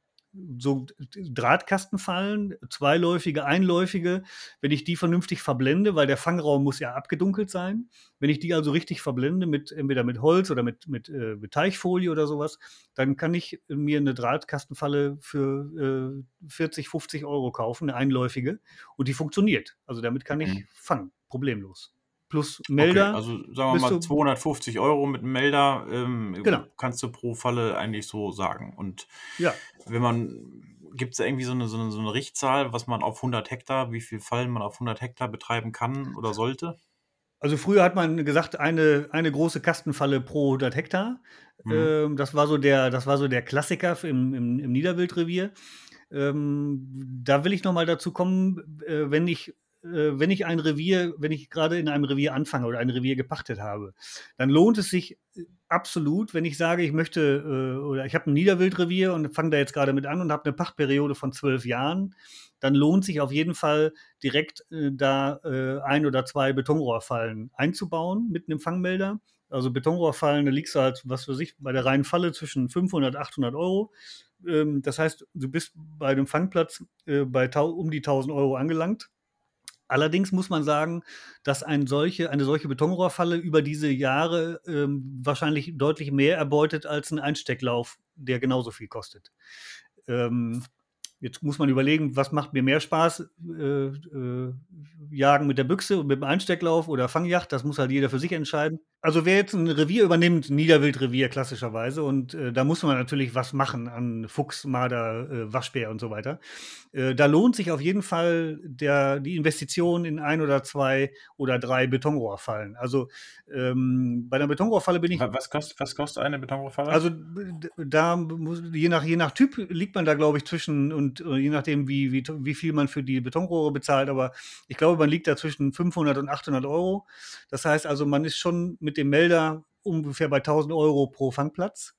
[SPEAKER 3] so Drahtkastenfallen, zweiläufige, einläufige, wenn ich die vernünftig verblende, weil der Fangraum muss ja abgedunkelt sein. Wenn ich die also richtig verblende, mit, entweder mit Holz oder mit, mit, äh, mit Teichfolie oder sowas, dann kann ich mir eine Drahtkastenfalle für äh, 40, 50 Euro kaufen, eine einläufige, und die funktioniert. Also damit kann ich mhm. fangen, problemlos plus Melder.
[SPEAKER 2] Okay, also sagen wir mal 250 Euro mit Melder ähm, genau. kannst du pro Falle eigentlich so sagen. Und ja. wenn man, gibt es irgendwie so eine, so, eine, so eine Richtzahl, was man auf 100 Hektar, wie viele Fallen man auf 100 Hektar betreiben kann oder sollte?
[SPEAKER 3] Also früher hat man gesagt, eine, eine große Kastenfalle pro 100 Hektar. Mhm. Ähm, das, war so der, das war so der Klassiker im, im, im Niederwildrevier. Ähm, da will ich noch mal dazu kommen, äh, wenn ich wenn ich ein Revier, wenn ich gerade in einem Revier anfange oder ein Revier gepachtet habe, dann lohnt es sich äh, absolut, wenn ich sage, ich möchte äh, oder ich habe ein Niederwildrevier und fange da jetzt gerade mit an und habe eine Pachtperiode von zwölf Jahren, dann lohnt sich auf jeden Fall direkt da ein oder zwei Betonrohrfallen einzubauen mit einem Fangmelder. Also Betonrohrfallen, da liegst du halt, was für sich, bei der reinen Falle zwischen 500 und 800 Euro. Ähm, das heißt, du bist bei einem Fangplatz bei um die 1000 Euro angelangt. Allerdings muss man sagen, dass ein solche, eine solche Betonrohrfalle über diese Jahre ähm, wahrscheinlich deutlich mehr erbeutet als ein Einstecklauf, der genauso viel kostet. Ähm, Jetzt muss man überlegen, was macht mir mehr Spaß? Äh, äh, Jagen mit der Büchse und mit dem Einstecklauf oder Fangjacht, das muss halt jeder für sich entscheiden. Also wer jetzt ein Revier übernimmt, Niederwildrevier klassischerweise, und äh, da muss man natürlich was machen an Fuchs, Marder, äh, Waschbär und so weiter. Äh, da lohnt sich auf jeden Fall der, die Investition in ein oder zwei oder drei Betonrohrfallen. Also ähm, bei einer Betonrohrfalle bin ich.
[SPEAKER 2] Was kostet, was kostet eine Betonrohrfalle?
[SPEAKER 3] Also da muss, je nach, je nach Typ liegt man da, glaube ich, zwischen und und äh, je nachdem, wie, wie, wie viel man für die Betonrohre bezahlt, aber ich glaube, man liegt da zwischen 500 und 800 Euro. Das heißt also, man ist schon mit dem Melder ungefähr bei 1000 Euro pro Fangplatz.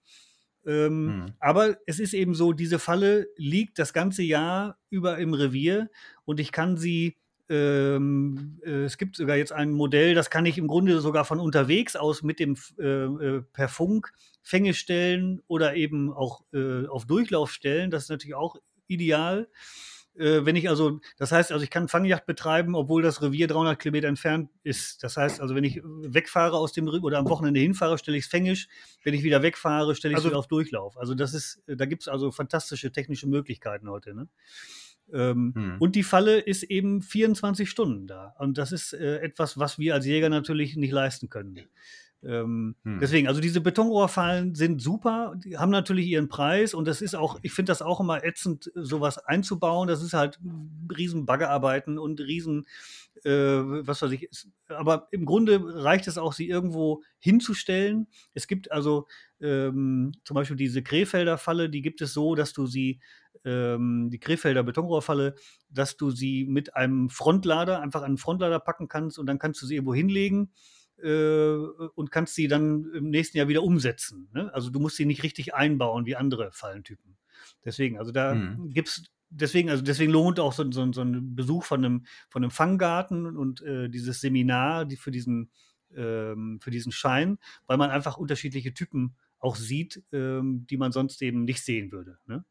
[SPEAKER 3] Ähm, hm. Aber es ist eben so, diese Falle liegt das ganze Jahr über im Revier und ich kann sie ähm, äh, es gibt sogar jetzt ein Modell, das kann ich im Grunde sogar von unterwegs aus mit dem äh, äh, per Funk Fänge stellen oder eben auch äh, auf Durchlauf stellen. Das ist natürlich auch ideal. Äh, wenn ich also, das heißt also, ich kann Fangjacht betreiben, obwohl das Revier 300 Kilometer entfernt ist. Das heißt also, wenn ich wegfahre aus dem Revier oder am Wochenende hinfahre, stelle ich es fängisch. Wenn ich wieder wegfahre, stelle ich es also, wieder auf Durchlauf. Also das ist, da gibt es also fantastische technische Möglichkeiten heute. Ne? Ähm, hm. Und die Falle ist eben 24 Stunden da. Und das ist äh, etwas, was wir als Jäger natürlich nicht leisten können. Ähm, hm. Deswegen, also diese Betonrohrfallen sind super, die haben natürlich ihren Preis und das ist auch, ich finde das auch immer ätzend, sowas einzubauen. Das ist halt riesen Baggerarbeiten und riesen, äh, was weiß ich, aber im Grunde reicht es auch, sie irgendwo hinzustellen. Es gibt also ähm, zum Beispiel diese Krefelder Falle, die gibt es so, dass du sie, ähm, die Krefelder Betonrohrfalle, dass du sie mit einem Frontlader, einfach einen Frontlader packen kannst und dann kannst du sie irgendwo hinlegen äh, und kannst sie dann im nächsten Jahr wieder umsetzen. Ne? Also du musst sie nicht richtig einbauen wie andere Fallentypen. Deswegen, also da mhm. gibt es deswegen, also deswegen lohnt auch so, so, so, ein Besuch von einem, von einem Fanggarten und äh, dieses Seminar die für, diesen, ähm, für diesen Schein, weil man einfach unterschiedliche Typen auch sieht, ähm, die man sonst eben nicht sehen würde. Ne?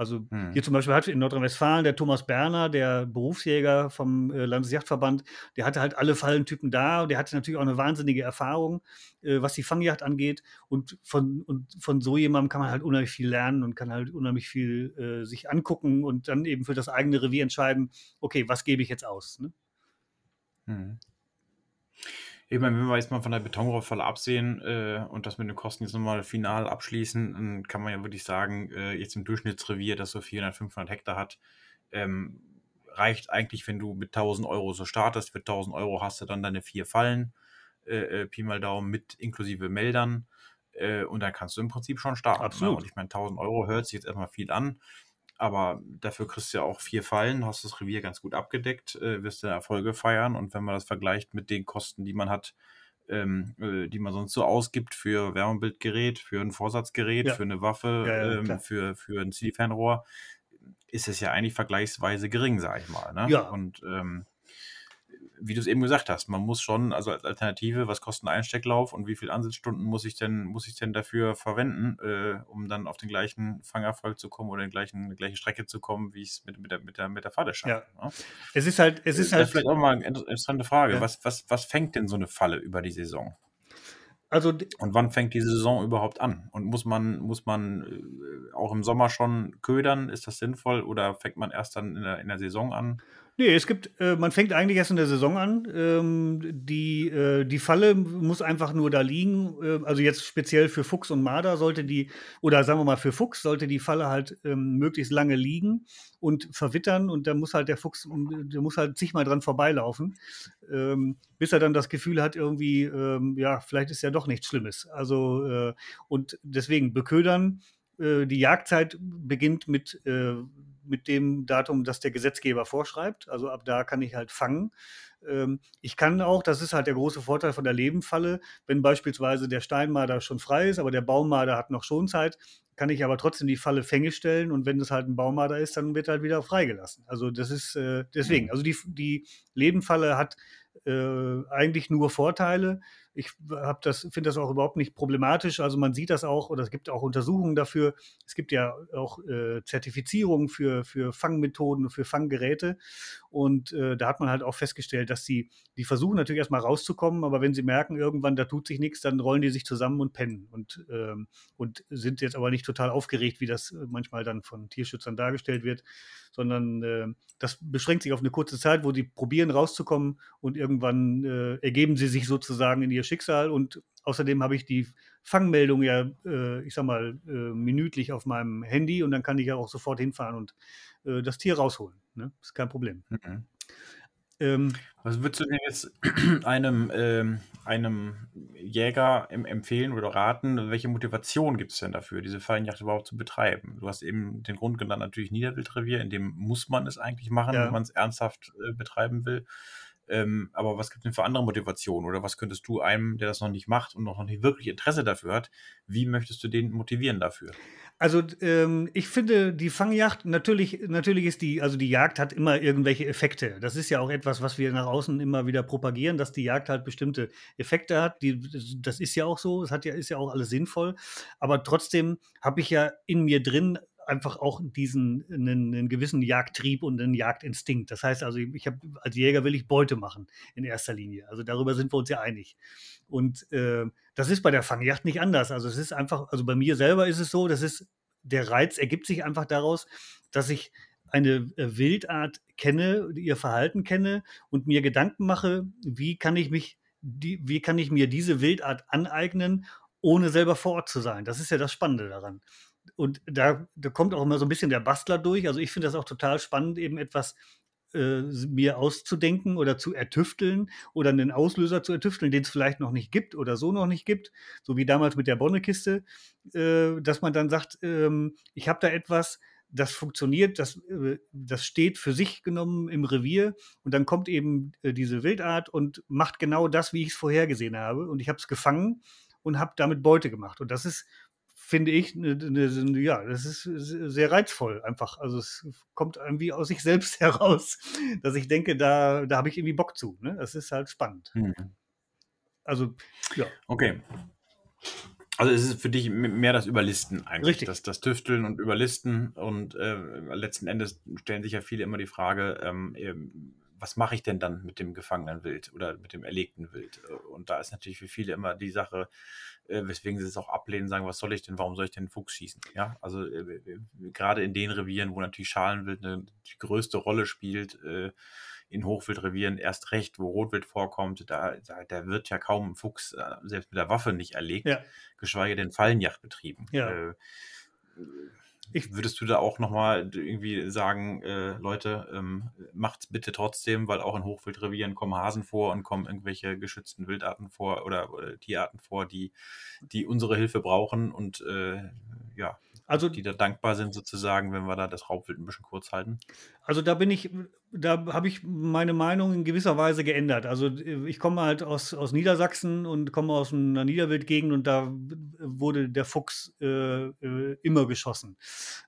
[SPEAKER 3] Also hm. hier zum Beispiel hat in Nordrhein-Westfalen der Thomas Berner, der Berufsjäger vom äh, Landesjachtverband, der hatte halt alle Fallentypen da und der hatte natürlich auch eine wahnsinnige Erfahrung, äh, was die Fangjacht angeht. Und von, und von so jemandem kann man halt unheimlich viel lernen und kann halt unheimlich viel äh, sich angucken und dann eben für das eigene Revier entscheiden, okay, was gebe ich jetzt aus. Ne?
[SPEAKER 2] Hm. Ich meine, wenn wir jetzt mal von der Betonrohrfalle absehen äh, und das mit den Kosten jetzt nochmal final abschließen, dann kann man ja wirklich sagen, äh, jetzt im Durchschnittsrevier, das so 400, 500 Hektar hat, ähm, reicht eigentlich, wenn du mit 1000 Euro so startest. Für 1000 Euro hast du dann deine vier Fallen, äh, äh, Pi mal Daumen, mit inklusive Meldern. Äh, und dann kannst du im Prinzip schon starten. Ne?
[SPEAKER 3] Absolut. Ne?
[SPEAKER 2] Und ich meine, 1000 Euro hört sich jetzt erstmal viel an. Aber dafür kriegst du ja auch vier Fallen, hast das Revier ganz gut abgedeckt, äh, wirst du Erfolge feiern. Und wenn man das vergleicht mit den Kosten, die man hat, ähm, äh, die man sonst so ausgibt für Wärmebildgerät, für ein Vorsatzgerät, ja. für eine Waffe, ja, ja, ähm, für, für ein Zielfernrohr, ist es ja eigentlich vergleichsweise gering, sag ich mal. Ne?
[SPEAKER 3] Ja.
[SPEAKER 2] Und ähm, wie du es eben gesagt hast, man muss schon, also als Alternative, was kostet ein Einstecklauf und wie viele Ansitzstunden muss ich denn, muss ich denn dafür verwenden, äh, um dann auf den gleichen Fangerfolg zu kommen oder den gleichen, die gleiche Strecke zu kommen, wie ich es mit, mit, der, mit, der, mit der Falle schaffe.
[SPEAKER 3] Ja. Ne? Es ist halt, es ist
[SPEAKER 2] äh,
[SPEAKER 3] halt.
[SPEAKER 2] vielleicht auch mal eine interessante Frage. Ja. Was, was, was fängt denn so eine Falle über die Saison?
[SPEAKER 3] Also,
[SPEAKER 2] und wann fängt die Saison überhaupt an? Und muss man, muss man äh, auch im Sommer schon ködern? Ist das sinnvoll? Oder fängt man erst dann in der, in der Saison an?
[SPEAKER 3] Nee, es gibt, äh, man fängt eigentlich erst in der Saison an. Ähm, die, äh, die Falle muss einfach nur da liegen. Äh, also jetzt speziell für Fuchs und Marder sollte die, oder sagen wir mal für Fuchs, sollte die Falle halt ähm, möglichst lange liegen und verwittern und da muss halt der Fuchs, der muss halt zigmal dran vorbeilaufen, ähm, bis er dann das Gefühl hat, irgendwie, ähm, ja, vielleicht ist ja doch nichts Schlimmes. Also, äh, und deswegen beködern, äh, die Jagdzeit beginnt mit äh, mit dem Datum, das der Gesetzgeber vorschreibt. Also ab da kann ich halt fangen. Ähm, ich kann auch, das ist halt der große Vorteil von der Lebenfalle, wenn beispielsweise der Steinmarder schon frei ist, aber der Baummarder hat noch Schonzeit, kann ich aber trotzdem die Falle Fänge stellen und wenn es halt ein Baummarder ist, dann wird halt wieder freigelassen. Also das ist äh, deswegen, mhm. also die, die Lebenfalle hat äh, eigentlich nur Vorteile. Ich das, finde das auch überhaupt nicht problematisch. Also man sieht das auch, oder es gibt auch Untersuchungen dafür. Es gibt ja auch äh, Zertifizierungen für, für Fangmethoden, für Fanggeräte. Und äh, da hat man halt auch festgestellt, dass sie, die versuchen natürlich erstmal rauszukommen, aber wenn sie merken, irgendwann da tut sich nichts, dann rollen die sich zusammen und pennen und, ähm, und sind jetzt aber nicht total aufgeregt, wie das manchmal dann von Tierschützern dargestellt wird, sondern äh, das beschränkt sich auf eine kurze Zeit, wo sie probieren rauszukommen und irgendwann äh, ergeben sie sich sozusagen in ihr Schicksal. Und außerdem habe ich die Fangmeldung ja, äh, ich sag mal, äh, minütlich auf meinem Handy und dann kann ich ja auch sofort hinfahren und äh, das Tier rausholen. Ne? Ist kein Problem. Mhm.
[SPEAKER 2] Ähm, Was würdest du denn jetzt (clears throat) einem, ähm, einem Jäger empfehlen oder raten? Welche Motivation gibt es denn dafür, diese Fallenjagd überhaupt zu betreiben? Du hast eben den Grund genannt, natürlich Niederwildrevier, in dem muss man es eigentlich machen, ja. wenn man es ernsthaft äh, betreiben will. Ähm, aber was gibt es denn für andere Motivationen? Oder was könntest du einem, der das noch nicht macht und noch nicht wirklich Interesse dafür hat, wie möchtest du den motivieren dafür?
[SPEAKER 3] Also ähm, ich finde die Fangjagd natürlich natürlich ist die also die Jagd hat immer irgendwelche Effekte. Das ist ja auch etwas, was wir nach außen immer wieder propagieren, dass die Jagd halt bestimmte Effekte hat. Die, das ist ja auch so. Es hat ja ist ja auch alles sinnvoll. Aber trotzdem habe ich ja in mir drin einfach auch diesen einen, einen, gewissen Jagdtrieb und einen Jagdinstinkt. Das heißt also, ich habe als Jäger will ich Beute machen in erster Linie. Also darüber sind wir uns ja einig. Und äh, das ist bei der Fangjagd nicht anders. Also es ist einfach, also bei mir selber ist es so, das ist der Reiz ergibt sich einfach daraus, dass ich eine äh, Wildart kenne, ihr Verhalten kenne und mir Gedanken mache, wie kann ich mich, die, wie kann ich mir diese Wildart aneignen, ohne selber vor Ort zu sein. Das ist ja das Spannende daran und da, da kommt auch immer so ein bisschen der Bastler durch. Also ich finde das auch total spannend, eben etwas äh, mir auszudenken oder zu ertüfteln oder einen Auslöser zu ertüfteln, den es vielleicht noch nicht gibt oder so noch nicht gibt, so wie damals mit der Bonnekiste, äh, dass man dann sagt, ähm, ich habe da etwas, das funktioniert, das, äh, das steht für sich genommen im Revier. Und dann kommt eben äh, diese Wildart und macht genau das, wie ich es vorhergesehen habe. Und ich habe es gefangen und habe damit Beute gemacht. Und das ist finde ich, ne, ne, ja, das ist sehr reizvoll einfach. Also es kommt irgendwie aus sich selbst (laughs) heraus, dass ich denke, da, da habe ich irgendwie Bock zu. Ne? Das ist halt spannend. Mhm. Also, ja.
[SPEAKER 2] Okay. Also es ist für dich mehr das Überlisten eigentlich.
[SPEAKER 3] Richtig.
[SPEAKER 2] Das, das Tüfteln und Überlisten. Und äh, letzten Endes stellen sich ja viele immer die Frage, ähm, was mache ich denn dann mit dem gefangenen Wild oder mit dem erlegten Wild? Und da ist natürlich für viele immer die Sache, äh, weswegen sie es auch ablehnen, sagen, was soll ich denn, warum soll ich denn Fuchs schießen? Ja, also äh, gerade in den Revieren, wo natürlich Schalenwild eine die größte Rolle spielt, äh, in Hochwildrevieren erst recht, wo Rotwild vorkommt, da, da, da wird ja kaum ein Fuchs äh, selbst mit der Waffe nicht erlegt,
[SPEAKER 3] ja.
[SPEAKER 2] geschweige denn Fallenjagd betrieben.
[SPEAKER 3] Ja. Äh,
[SPEAKER 2] ich, Würdest du da auch nochmal irgendwie sagen, äh, Leute, ähm, macht's bitte trotzdem, weil auch in Hochwildrevieren kommen Hasen vor und kommen irgendwelche geschützten Wildarten vor oder, oder Tierarten vor, die, die unsere Hilfe brauchen und äh, ja. Also, die da dankbar sind sozusagen, wenn wir da das Raubwild ein bisschen kurz halten?
[SPEAKER 3] Also da bin ich, da habe ich meine Meinung in gewisser Weise geändert. Also ich komme halt aus, aus Niedersachsen und komme aus einer Niederwildgegend und da wurde der Fuchs äh, äh, immer geschossen.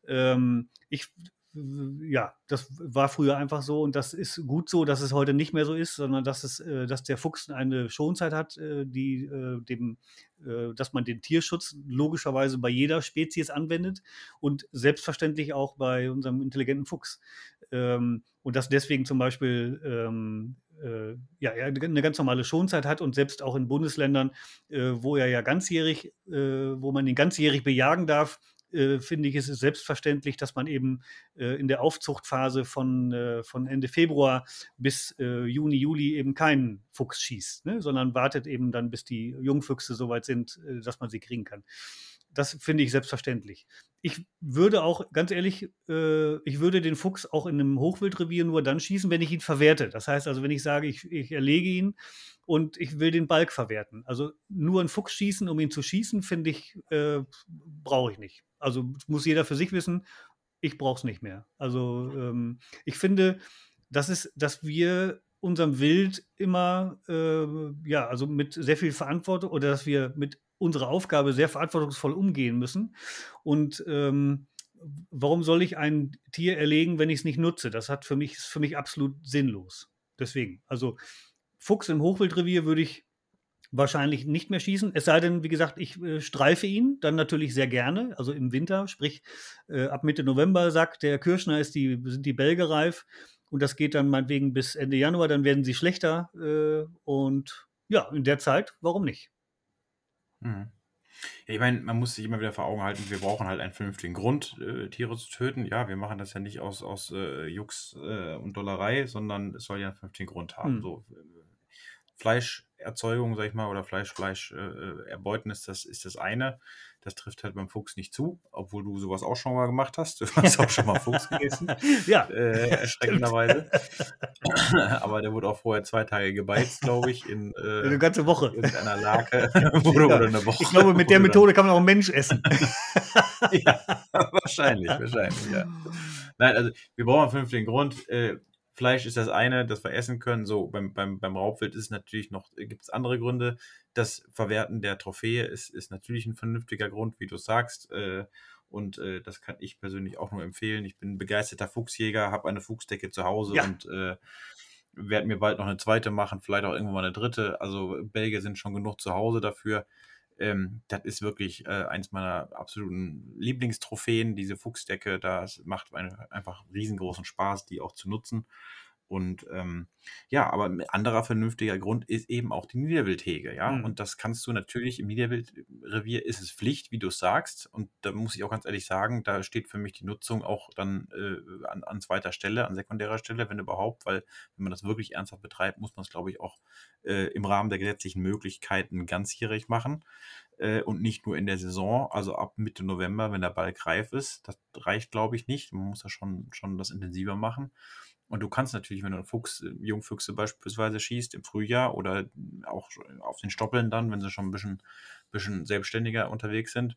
[SPEAKER 3] Ähm, ich ja, das war früher einfach so und das ist gut so, dass es heute nicht mehr so ist, sondern dass es, äh, dass der Fuchs eine Schonzeit hat, äh, die äh, dem, dass man den Tierschutz logischerweise bei jeder Spezies anwendet und selbstverständlich auch bei unserem intelligenten Fuchs. Ähm, und dass deswegen zum Beispiel ähm, äh, ja, eine ganz normale Schonzeit hat und selbst auch in Bundesländern, wo er ja ganzjährig, wo man ihn ganzjährig bejagen darf, äh, finde ich, ist es selbstverständlich, dass man eben äh, in der Aufzuchtphase von, äh, von Ende Februar bis äh, Juni, Juli eben keinen Fuchs schießt, ne? sondern wartet eben dann, bis die Jungfüchse soweit sind, äh, dass man sie kriegen kann. Das finde ich selbstverständlich. Ich würde auch, ganz ehrlich, ich würde den Fuchs auch in einem Hochwildrevier nur dann schießen, wenn ich ihn verwerte. Das heißt also, wenn ich sage, ich, ich erlege ihn und ich will den Balk verwerten. Also nur einen Fuchs schießen, um ihn zu schießen, finde ich, brauche ich nicht. Also muss jeder für sich wissen, ich brauche es nicht mehr. Also ähm, ich finde, das ist, dass wir unserem Wild immer, äh, ja, also mit sehr viel Verantwortung oder dass wir mit unserer Aufgabe sehr verantwortungsvoll umgehen müssen. Und ähm, warum soll ich ein Tier erlegen, wenn ich es nicht nutze? Das hat für mich, ist für mich absolut sinnlos. Deswegen, also Fuchs im Hochwildrevier würde ich wahrscheinlich nicht mehr schießen. Es sei denn, wie gesagt, ich äh, streife ihn, dann natürlich sehr gerne, also im Winter, sprich äh, ab Mitte November sagt der Kirschner, ist die, sind die Bälge reif und das geht dann meinetwegen bis Ende Januar, dann werden sie schlechter äh, und ja, in der Zeit, warum nicht?
[SPEAKER 2] Mhm. Ja, ich meine, man muss sich immer wieder vor Augen halten, wir brauchen halt einen vernünftigen Grund, äh, Tiere zu töten. Ja, wir machen das ja nicht aus, aus äh, Jux äh, und Dollerei, sondern es soll ja einen vernünftigen Grund haben. Hm. So, Fleischerzeugung, sag ich mal, oder Fleisch, Fleisch äh, erbeuten ist das, ist das eine. Das trifft halt beim Fuchs nicht zu, obwohl du sowas auch schon mal gemacht hast. Du hast auch schon mal Fuchs gegessen. (laughs)
[SPEAKER 3] ja.
[SPEAKER 2] Äh, erschreckenderweise. (laughs) Aber der wurde auch vorher zwei Tage gebeizt, glaube ich, in
[SPEAKER 3] äh, (laughs) eine ganze Woche.
[SPEAKER 2] In einer Lage. oder,
[SPEAKER 3] ja. oder eine Woche. Ich glaube, mit der Methode kann man auch einen Mensch essen.
[SPEAKER 2] ja, wahrscheinlich, wahrscheinlich, ja. Nein, also wir brauchen einen vernünftigen Grund. Äh, Fleisch ist das eine, das wir essen können. So, beim, beim, beim Raubwild ist es natürlich noch, gibt es andere Gründe. Das Verwerten der Trophäe ist, ist natürlich ein vernünftiger Grund, wie du sagst. Äh, und äh, das kann ich persönlich auch nur empfehlen. Ich bin begeisterter Fuchsjäger, habe eine Fuchsdecke zu Hause ja. und äh, werde mir bald noch eine zweite machen, vielleicht auch irgendwann mal eine dritte. Also Belgier sind schon genug zu Hause dafür. Ähm, das ist wirklich äh, eins meiner absoluten Lieblingstrophäen, diese Fuchsdecke. Das macht eine, einfach riesengroßen Spaß, die auch zu nutzen. Und ähm, ja, aber ein anderer vernünftiger Grund ist eben auch die Niederwildhege, ja. Mhm. Und das kannst du natürlich im Niederwildrevier ist es Pflicht, wie du es sagst. Und da muss ich auch ganz ehrlich sagen, da steht für mich die Nutzung auch dann äh, an, an, zweiter Stelle, an sekundärer Stelle, wenn überhaupt, weil wenn man das wirklich ernsthaft betreibt, muss man es, glaube ich, auch äh, im Rahmen der gesetzlichen Möglichkeiten ganzjährig machen äh, und nicht nur in der Saison, also ab Mitte November, wenn der Ball greif ist. Das reicht, glaube ich, nicht. Man muss da schon, schon das intensiver machen. Und du kannst natürlich, wenn du Fuchs, äh, Jungfüchse beispielsweise schießt im Frühjahr oder auch auf den Stoppeln dann, wenn sie schon ein bisschen, bisschen selbstständiger unterwegs sind,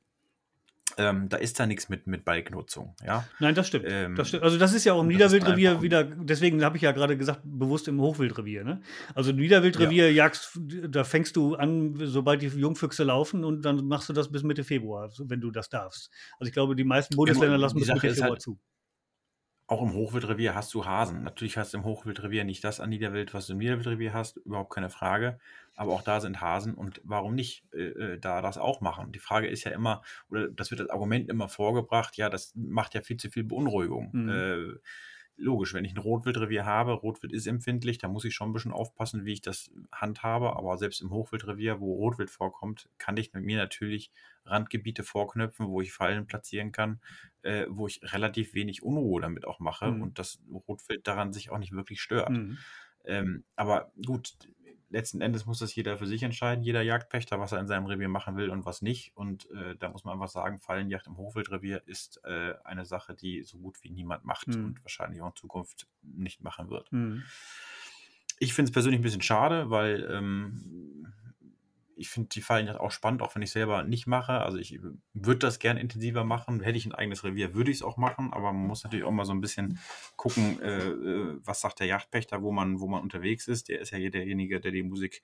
[SPEAKER 2] ähm, da ist da nichts mit, mit Balknutzung, ja.
[SPEAKER 3] Nein, das stimmt. Ähm, das stimmt. Also das ist ja auch im Niederwildrevier wieder, deswegen habe ich ja gerade gesagt, bewusst im Hochwildrevier, ne? Also im Niederwildrevier ja. jagst, da fängst du an, sobald die Jungfüchse laufen und dann machst du das bis Mitte Februar, wenn du das darfst. Also ich glaube, die meisten Bundesländer lassen bis Mitte Februar halt, zu
[SPEAKER 2] auch im Hochwildrevier hast du Hasen. Natürlich hast du im Hochwildrevier nicht das an Niederwild, was du im Niederwildrevier hast, überhaupt keine Frage. Aber auch da sind Hasen und warum nicht äh, äh, da das auch machen? Die Frage ist ja immer, oder das wird als Argument immer vorgebracht, ja, das macht ja viel zu viel Beunruhigung. Mhm. Äh, logisch, wenn ich ein Rotwildrevier habe, Rotwild ist empfindlich, da muss ich schon ein bisschen aufpassen, wie ich das handhabe. Aber selbst im Hochwildrevier, wo Rotwild vorkommt, kann ich mit mir natürlich Randgebiete vorknöpfen, wo ich Fallen platzieren kann, äh, wo ich relativ wenig Unruhe damit auch mache mhm. und das Rotwild daran sich auch nicht wirklich stört. Mhm. Ähm, aber gut, letzten Endes muss das jeder für sich entscheiden, jeder Jagdpächter, was er in seinem Revier machen will und was nicht. Und äh, da muss man einfach sagen, Fallenjagd im Hochwildrevier ist äh, eine Sache, die so gut wie niemand macht mhm. und wahrscheinlich auch in Zukunft nicht machen wird. Mhm. Ich finde es persönlich ein bisschen schade, weil ähm, ich finde die Fallen auch spannend, auch wenn ich selber nicht mache. Also ich würde das gerne intensiver machen. Hätte ich ein eigenes Revier, würde ich es auch machen, aber man muss natürlich auch mal so ein bisschen gucken, äh, äh was sagt der Yachtpächter, wo man, wo man unterwegs ist. Der ist ja derjenige, der die Musik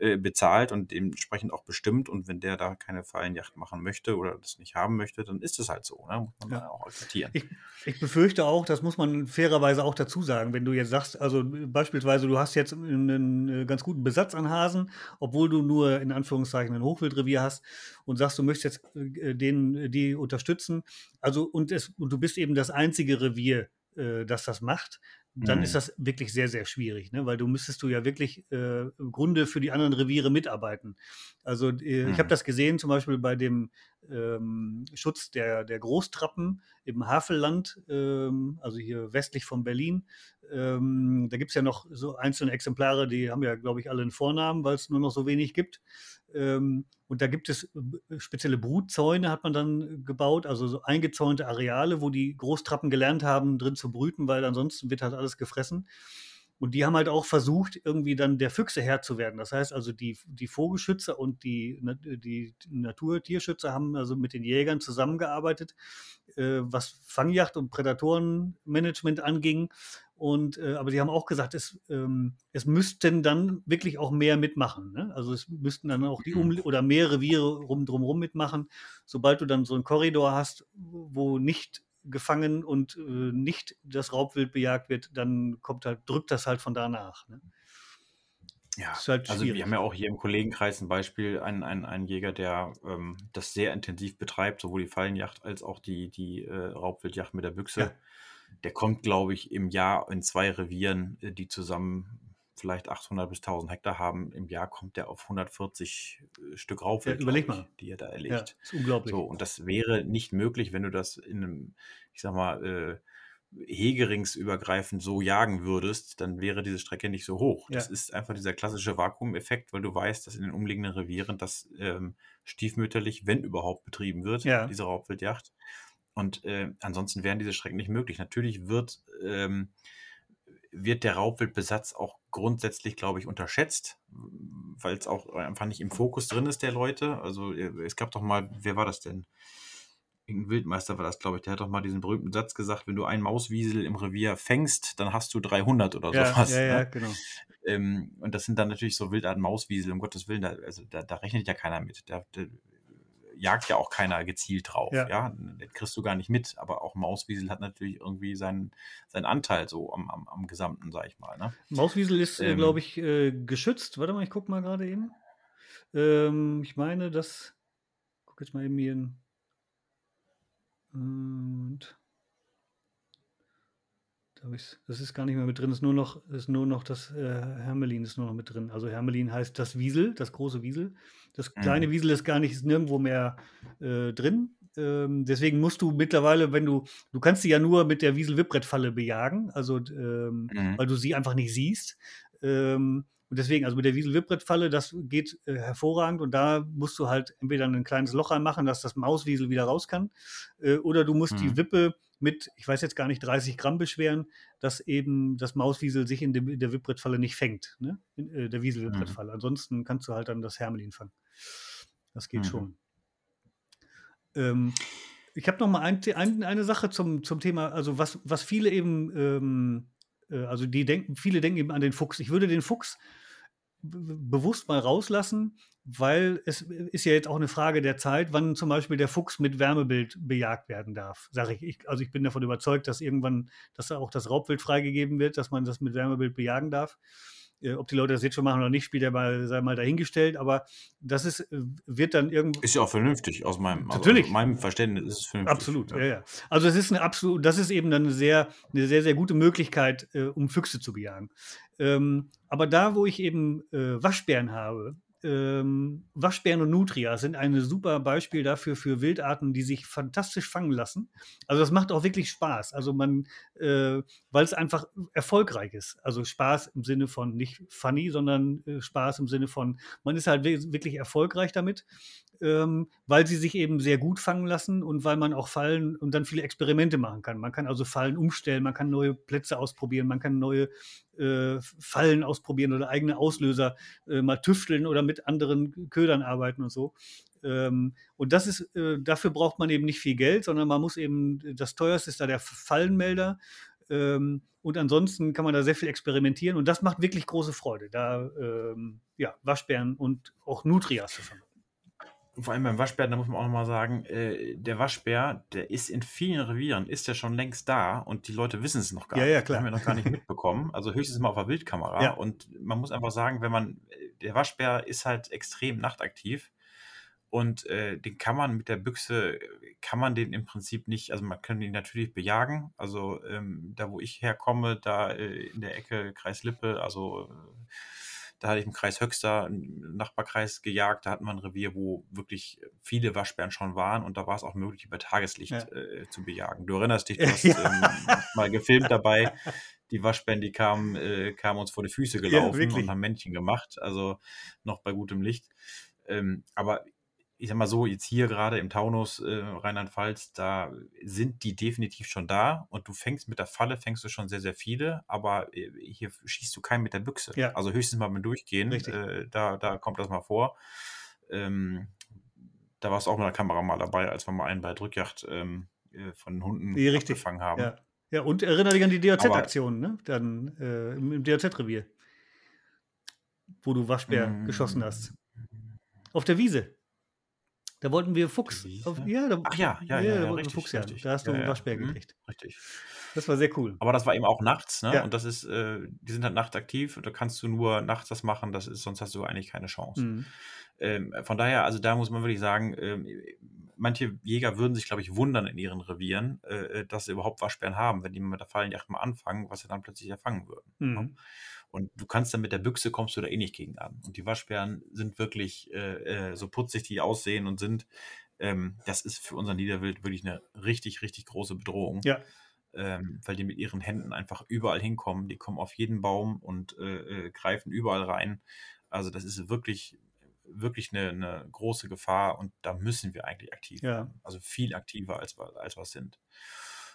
[SPEAKER 2] äh, bezahlt und dementsprechend auch bestimmt. Und wenn der da keine Fallenjacht machen möchte oder das nicht haben möchte, dann ist es halt so. Ne? Muss man ja. auch akzeptieren.
[SPEAKER 3] Ich, ich, befürchte auch, das muss man fairerweise auch dazu sagen, wenn du jetzt sagst, also beispielsweise du hast jetzt einen, ganz guten Besatz an Hasen, obwohl du nur in Anführungszeichen ein Hochwildrevier hast und sagst, du möchtest jetzt äh, den, die unterstützen. Also und, es, und du bist eben das einzige Revier, äh, das das macht, dann mhm. ist das wirklich sehr, sehr schwierig, ne? weil du müsstest du ja wirklich äh, im Grunde für die anderen Reviere mitarbeiten. Also äh, mhm. ich habe das gesehen zum Beispiel bei dem ähm, Schutz der, der Großtrappen im Havelland, ähm, also hier westlich von Berlin. Ähm, da gibt es ja noch so einzelne Exemplare, die haben ja, glaube ich, alle einen Vornamen, weil es nur noch so wenig gibt. Ähm, und da gibt es spezielle Brutzäune, hat man dann gebaut, also so eingezäunte Areale, wo die Großtrappen gelernt haben, drin zu brüten, weil ansonsten wird halt alles gefressen. Und die haben halt auch versucht, irgendwie dann der Füchse Herr zu werden. Das heißt also, die, die Vogelschützer und die, die Naturtierschützer haben also mit den Jägern zusammengearbeitet, äh, was Fangjacht und Prädatorenmanagement anging. Und, äh, aber die haben auch gesagt, es, ähm, es müssten dann wirklich auch mehr mitmachen. Ne? Also es müssten dann auch die um mhm. oder mehr Reviere rum drumherum mitmachen. Sobald du dann so einen Korridor hast, wo nicht gefangen und äh, nicht das Raubwild bejagt wird, dann kommt halt, drückt das halt von da nach. Ne?
[SPEAKER 2] Ja, halt also wir haben ja auch hier im Kollegenkreis ein Beispiel, einen, einen, einen Jäger, der ähm, das sehr intensiv betreibt, sowohl die Fallenjacht als auch die, die äh, Raubwildjacht mit der Büchse. Ja der kommt, glaube ich, im Jahr in zwei Revieren, äh, die zusammen vielleicht 800 bis 1000 Hektar haben, im Jahr kommt der auf 140 äh, Stück Raubwild,
[SPEAKER 3] ja, überleg mal.
[SPEAKER 2] die er da erlegt. Ja,
[SPEAKER 3] ist unglaublich.
[SPEAKER 2] So, und das wäre nicht möglich, wenn du das in einem, ich sag mal, äh, hegeringsübergreifend so jagen würdest, dann wäre diese Strecke nicht so hoch. Ja. Das ist einfach dieser klassische Vakuumeffekt, weil du weißt, dass in den umliegenden Revieren das ähm, stiefmütterlich, wenn überhaupt, betrieben wird, ja. diese Raubwildjacht. Und äh, ansonsten wären diese Strecken nicht möglich. Natürlich wird, ähm, wird der Raubwildbesatz auch grundsätzlich, glaube ich, unterschätzt, weil es auch einfach nicht im Fokus drin ist der Leute. Also äh, es gab doch mal, wer war das denn? Irgendein Wildmeister war das, glaube ich, der hat doch mal diesen berühmten Satz gesagt, wenn du einen Mauswiesel im Revier fängst, dann hast du 300 oder
[SPEAKER 3] ja,
[SPEAKER 2] sowas.
[SPEAKER 3] Ja, ne? ja, genau.
[SPEAKER 2] Ähm, und das sind dann natürlich so Wildarten Mauswiesel, um Gottes Willen, da, also da, da rechnet ja keiner mit. Da, da, jagt ja auch keiner gezielt drauf. Ja. ja? Das kriegst du gar nicht mit. Aber auch Mauswiesel hat natürlich irgendwie seinen, seinen Anteil so am, am, am Gesamten, sag ich mal. Ne?
[SPEAKER 3] Mauswiesel ist, äh, ähm, glaube ich, äh, geschützt. Warte mal, ich gucke mal gerade eben. Ähm, ich meine, das. Guck jetzt mal eben hier in. Und das ist gar nicht mehr mit drin, ist nur noch, ist nur noch das äh, Hermelin ist nur noch mit drin. Also Hermelin heißt das Wiesel, das große Wiesel. Das mhm. kleine mhm. Wiesel ist gar nicht, ist nirgendwo mehr äh, drin. Ähm, deswegen musst du mittlerweile, wenn du, du kannst sie ja nur mit der Wiesel-Wippbrettfalle bejagen, also ähm, mhm. weil du sie einfach nicht siehst. Ähm, und deswegen, also mit der Wiesel-Wippbrettfalle, das geht äh, hervorragend und da musst du halt entweder ein kleines Loch reinmachen, dass das Mauswiesel wieder raus kann, äh, oder du musst mhm. die Wippe mit, ich weiß jetzt gar nicht, 30 Gramm beschweren, dass eben das Mauswiesel sich in, dem, in der Wippbrettfalle nicht fängt, ne? in äh, der Wiesel-Wippbrettfalle. Mhm. Ansonsten kannst du halt dann das Hermelin fangen. Das geht mhm. schon. Ähm, ich habe noch mal ein, ein, eine Sache zum, zum Thema, also was, was viele eben, ähm, äh, also die denken, viele denken eben an den Fuchs. Ich würde den Fuchs bewusst mal rauslassen, weil es ist ja jetzt auch eine Frage der Zeit, wann zum Beispiel der Fuchs mit Wärmebild bejagt werden darf, sage ich. ich. Also ich bin davon überzeugt, dass irgendwann, dass auch das Raubwild freigegeben wird, dass man das mit Wärmebild bejagen darf. Äh, ob die Leute das jetzt schon machen oder nicht, spielt ja mal, sei mal dahingestellt, aber das ist, äh, wird dann irgendwo.
[SPEAKER 2] Ist ja auch vernünftig aus meinem,
[SPEAKER 3] also Natürlich.
[SPEAKER 2] Also meinem Verständnis ist es vernünftig.
[SPEAKER 3] Absolut, ja. ja, ja. Also es ist eine absolut, das ist eben dann eine sehr, eine sehr, sehr gute Möglichkeit, äh, um Füchse zu bejagen. Ähm, aber da, wo ich eben äh, Waschbären habe, ähm, Waschbären und Nutria sind ein super Beispiel dafür für Wildarten, die sich fantastisch fangen lassen. Also das macht auch wirklich Spaß. Also man, äh, weil es einfach erfolgreich ist. Also Spaß im Sinne von nicht funny, sondern äh, Spaß im Sinne von, man ist halt wirklich erfolgreich damit ähm, weil sie sich eben sehr gut fangen lassen und weil man auch Fallen und dann viele Experimente machen kann. Man kann also Fallen umstellen, man kann neue Plätze ausprobieren, man kann neue äh, Fallen ausprobieren oder eigene Auslöser äh, mal tüfteln oder mit anderen Ködern arbeiten und so. Ähm, und das ist, äh, dafür braucht man eben nicht viel Geld, sondern man muss eben, das teuerste ist da der Fallenmelder. Ähm, und ansonsten kann man da sehr viel experimentieren und das macht wirklich große Freude, da ähm, ja, Waschbären und auch Nutrias zu fangen.
[SPEAKER 2] Vor allem beim Waschbär, da muss man auch nochmal sagen, äh, der Waschbär, der ist in vielen Revieren, ist ja schon längst da und die Leute wissen es noch gar
[SPEAKER 3] ja,
[SPEAKER 2] nicht.
[SPEAKER 3] Ja, klar.
[SPEAKER 2] haben wir noch gar nicht mitbekommen. Also höchstens mal auf der Bildkamera.
[SPEAKER 3] Ja.
[SPEAKER 2] Und man muss einfach sagen, wenn man, der Waschbär ist halt extrem nachtaktiv und äh, den kann man mit der Büchse, kann man den im Prinzip nicht, also man kann ihn natürlich bejagen. Also ähm, da, wo ich herkomme, da äh, in der Ecke Kreis Lippe, also äh, da hatte ich im Kreis Höxter, im Nachbarkreis gejagt, da hatten wir ein Revier, wo wirklich viele Waschbären schon waren und da war es auch möglich, über Tageslicht
[SPEAKER 3] Ja.
[SPEAKER 2] äh, zu bejagen. Du erinnerst dich, du (laughs) hast
[SPEAKER 3] Ja.
[SPEAKER 2] ähm, mal gefilmt dabei. Die Waschbären, die kamen, äh, kamen uns vor die Füße gelaufen
[SPEAKER 3] wirklich.
[SPEAKER 2] und haben Männchen gemacht, also noch bei gutem Licht. Ähm, aber ich sag mal so, jetzt hier gerade im Taunus äh, Rheinland-Pfalz, da sind die definitiv schon da und du fängst mit der Falle, fängst du schon sehr, sehr viele, aber äh, hier schießt du keinen mit der Büchse.
[SPEAKER 3] Ja.
[SPEAKER 2] Also höchstens mal beim Durchgehen, äh, da, da kommt das mal vor. Ähm, da warst du auch mit der Kamera mal dabei, als wir mal einen bei Drückjagd ähm, äh, von Hunden
[SPEAKER 3] Ja, richtig.
[SPEAKER 2] abgefangen haben.
[SPEAKER 3] Ja. ja, und erinnere dich an die DOZ-Aktion, ne? Dann äh, im, im DOZ-Revier, wo du Waschbär
[SPEAKER 2] Mm.
[SPEAKER 3] geschossen hast. Auf der Wiese. Da wollten wir Fuchs. Auf, ja, da,
[SPEAKER 2] Ach ja, ja, ja,
[SPEAKER 3] da
[SPEAKER 2] ja,
[SPEAKER 3] wir
[SPEAKER 2] richtig,
[SPEAKER 3] Fuchs
[SPEAKER 2] richtig.
[SPEAKER 3] Da hast du
[SPEAKER 2] Ja,
[SPEAKER 3] einen
[SPEAKER 2] ja.
[SPEAKER 3] Waschbär
[SPEAKER 2] Mhm.
[SPEAKER 3] gekriegt.
[SPEAKER 2] Richtig.
[SPEAKER 3] Das war sehr cool.
[SPEAKER 2] Aber das war eben auch nachts, ne?
[SPEAKER 3] Ja.
[SPEAKER 2] Und das ist, äh, die sind halt nachtaktiv und da kannst du nur nachts das machen, das ist, sonst hast du eigentlich keine Chance.
[SPEAKER 3] Mhm.
[SPEAKER 2] Ähm, von daher, also da muss man wirklich sagen, ähm, manche Jäger würden sich, glaube ich, wundern in ihren Revieren, äh, dass sie überhaupt Waschbären haben, wenn die mit der Fallenjagd mal anfangen, was sie dann plötzlich erfangen würden.
[SPEAKER 3] Mhm.
[SPEAKER 2] Und du kannst dann mit der Büchse kommst du da eh nicht gegen an. Und die Waschbären sind wirklich äh, äh, so putzig, die aussehen und sind. Ähm, das ist für unser Niederwild wirklich eine richtig, richtig große Bedrohung.
[SPEAKER 3] Ja.
[SPEAKER 2] Ähm, weil die mit ihren Händen einfach überall hinkommen. Die kommen auf jeden Baum und äh, äh, greifen überall rein. Also das ist wirklich, wirklich eine, eine große Gefahr und da müssen wir eigentlich aktiv
[SPEAKER 3] Ja.
[SPEAKER 2] werden. Also viel aktiver als, wir- als wir sind.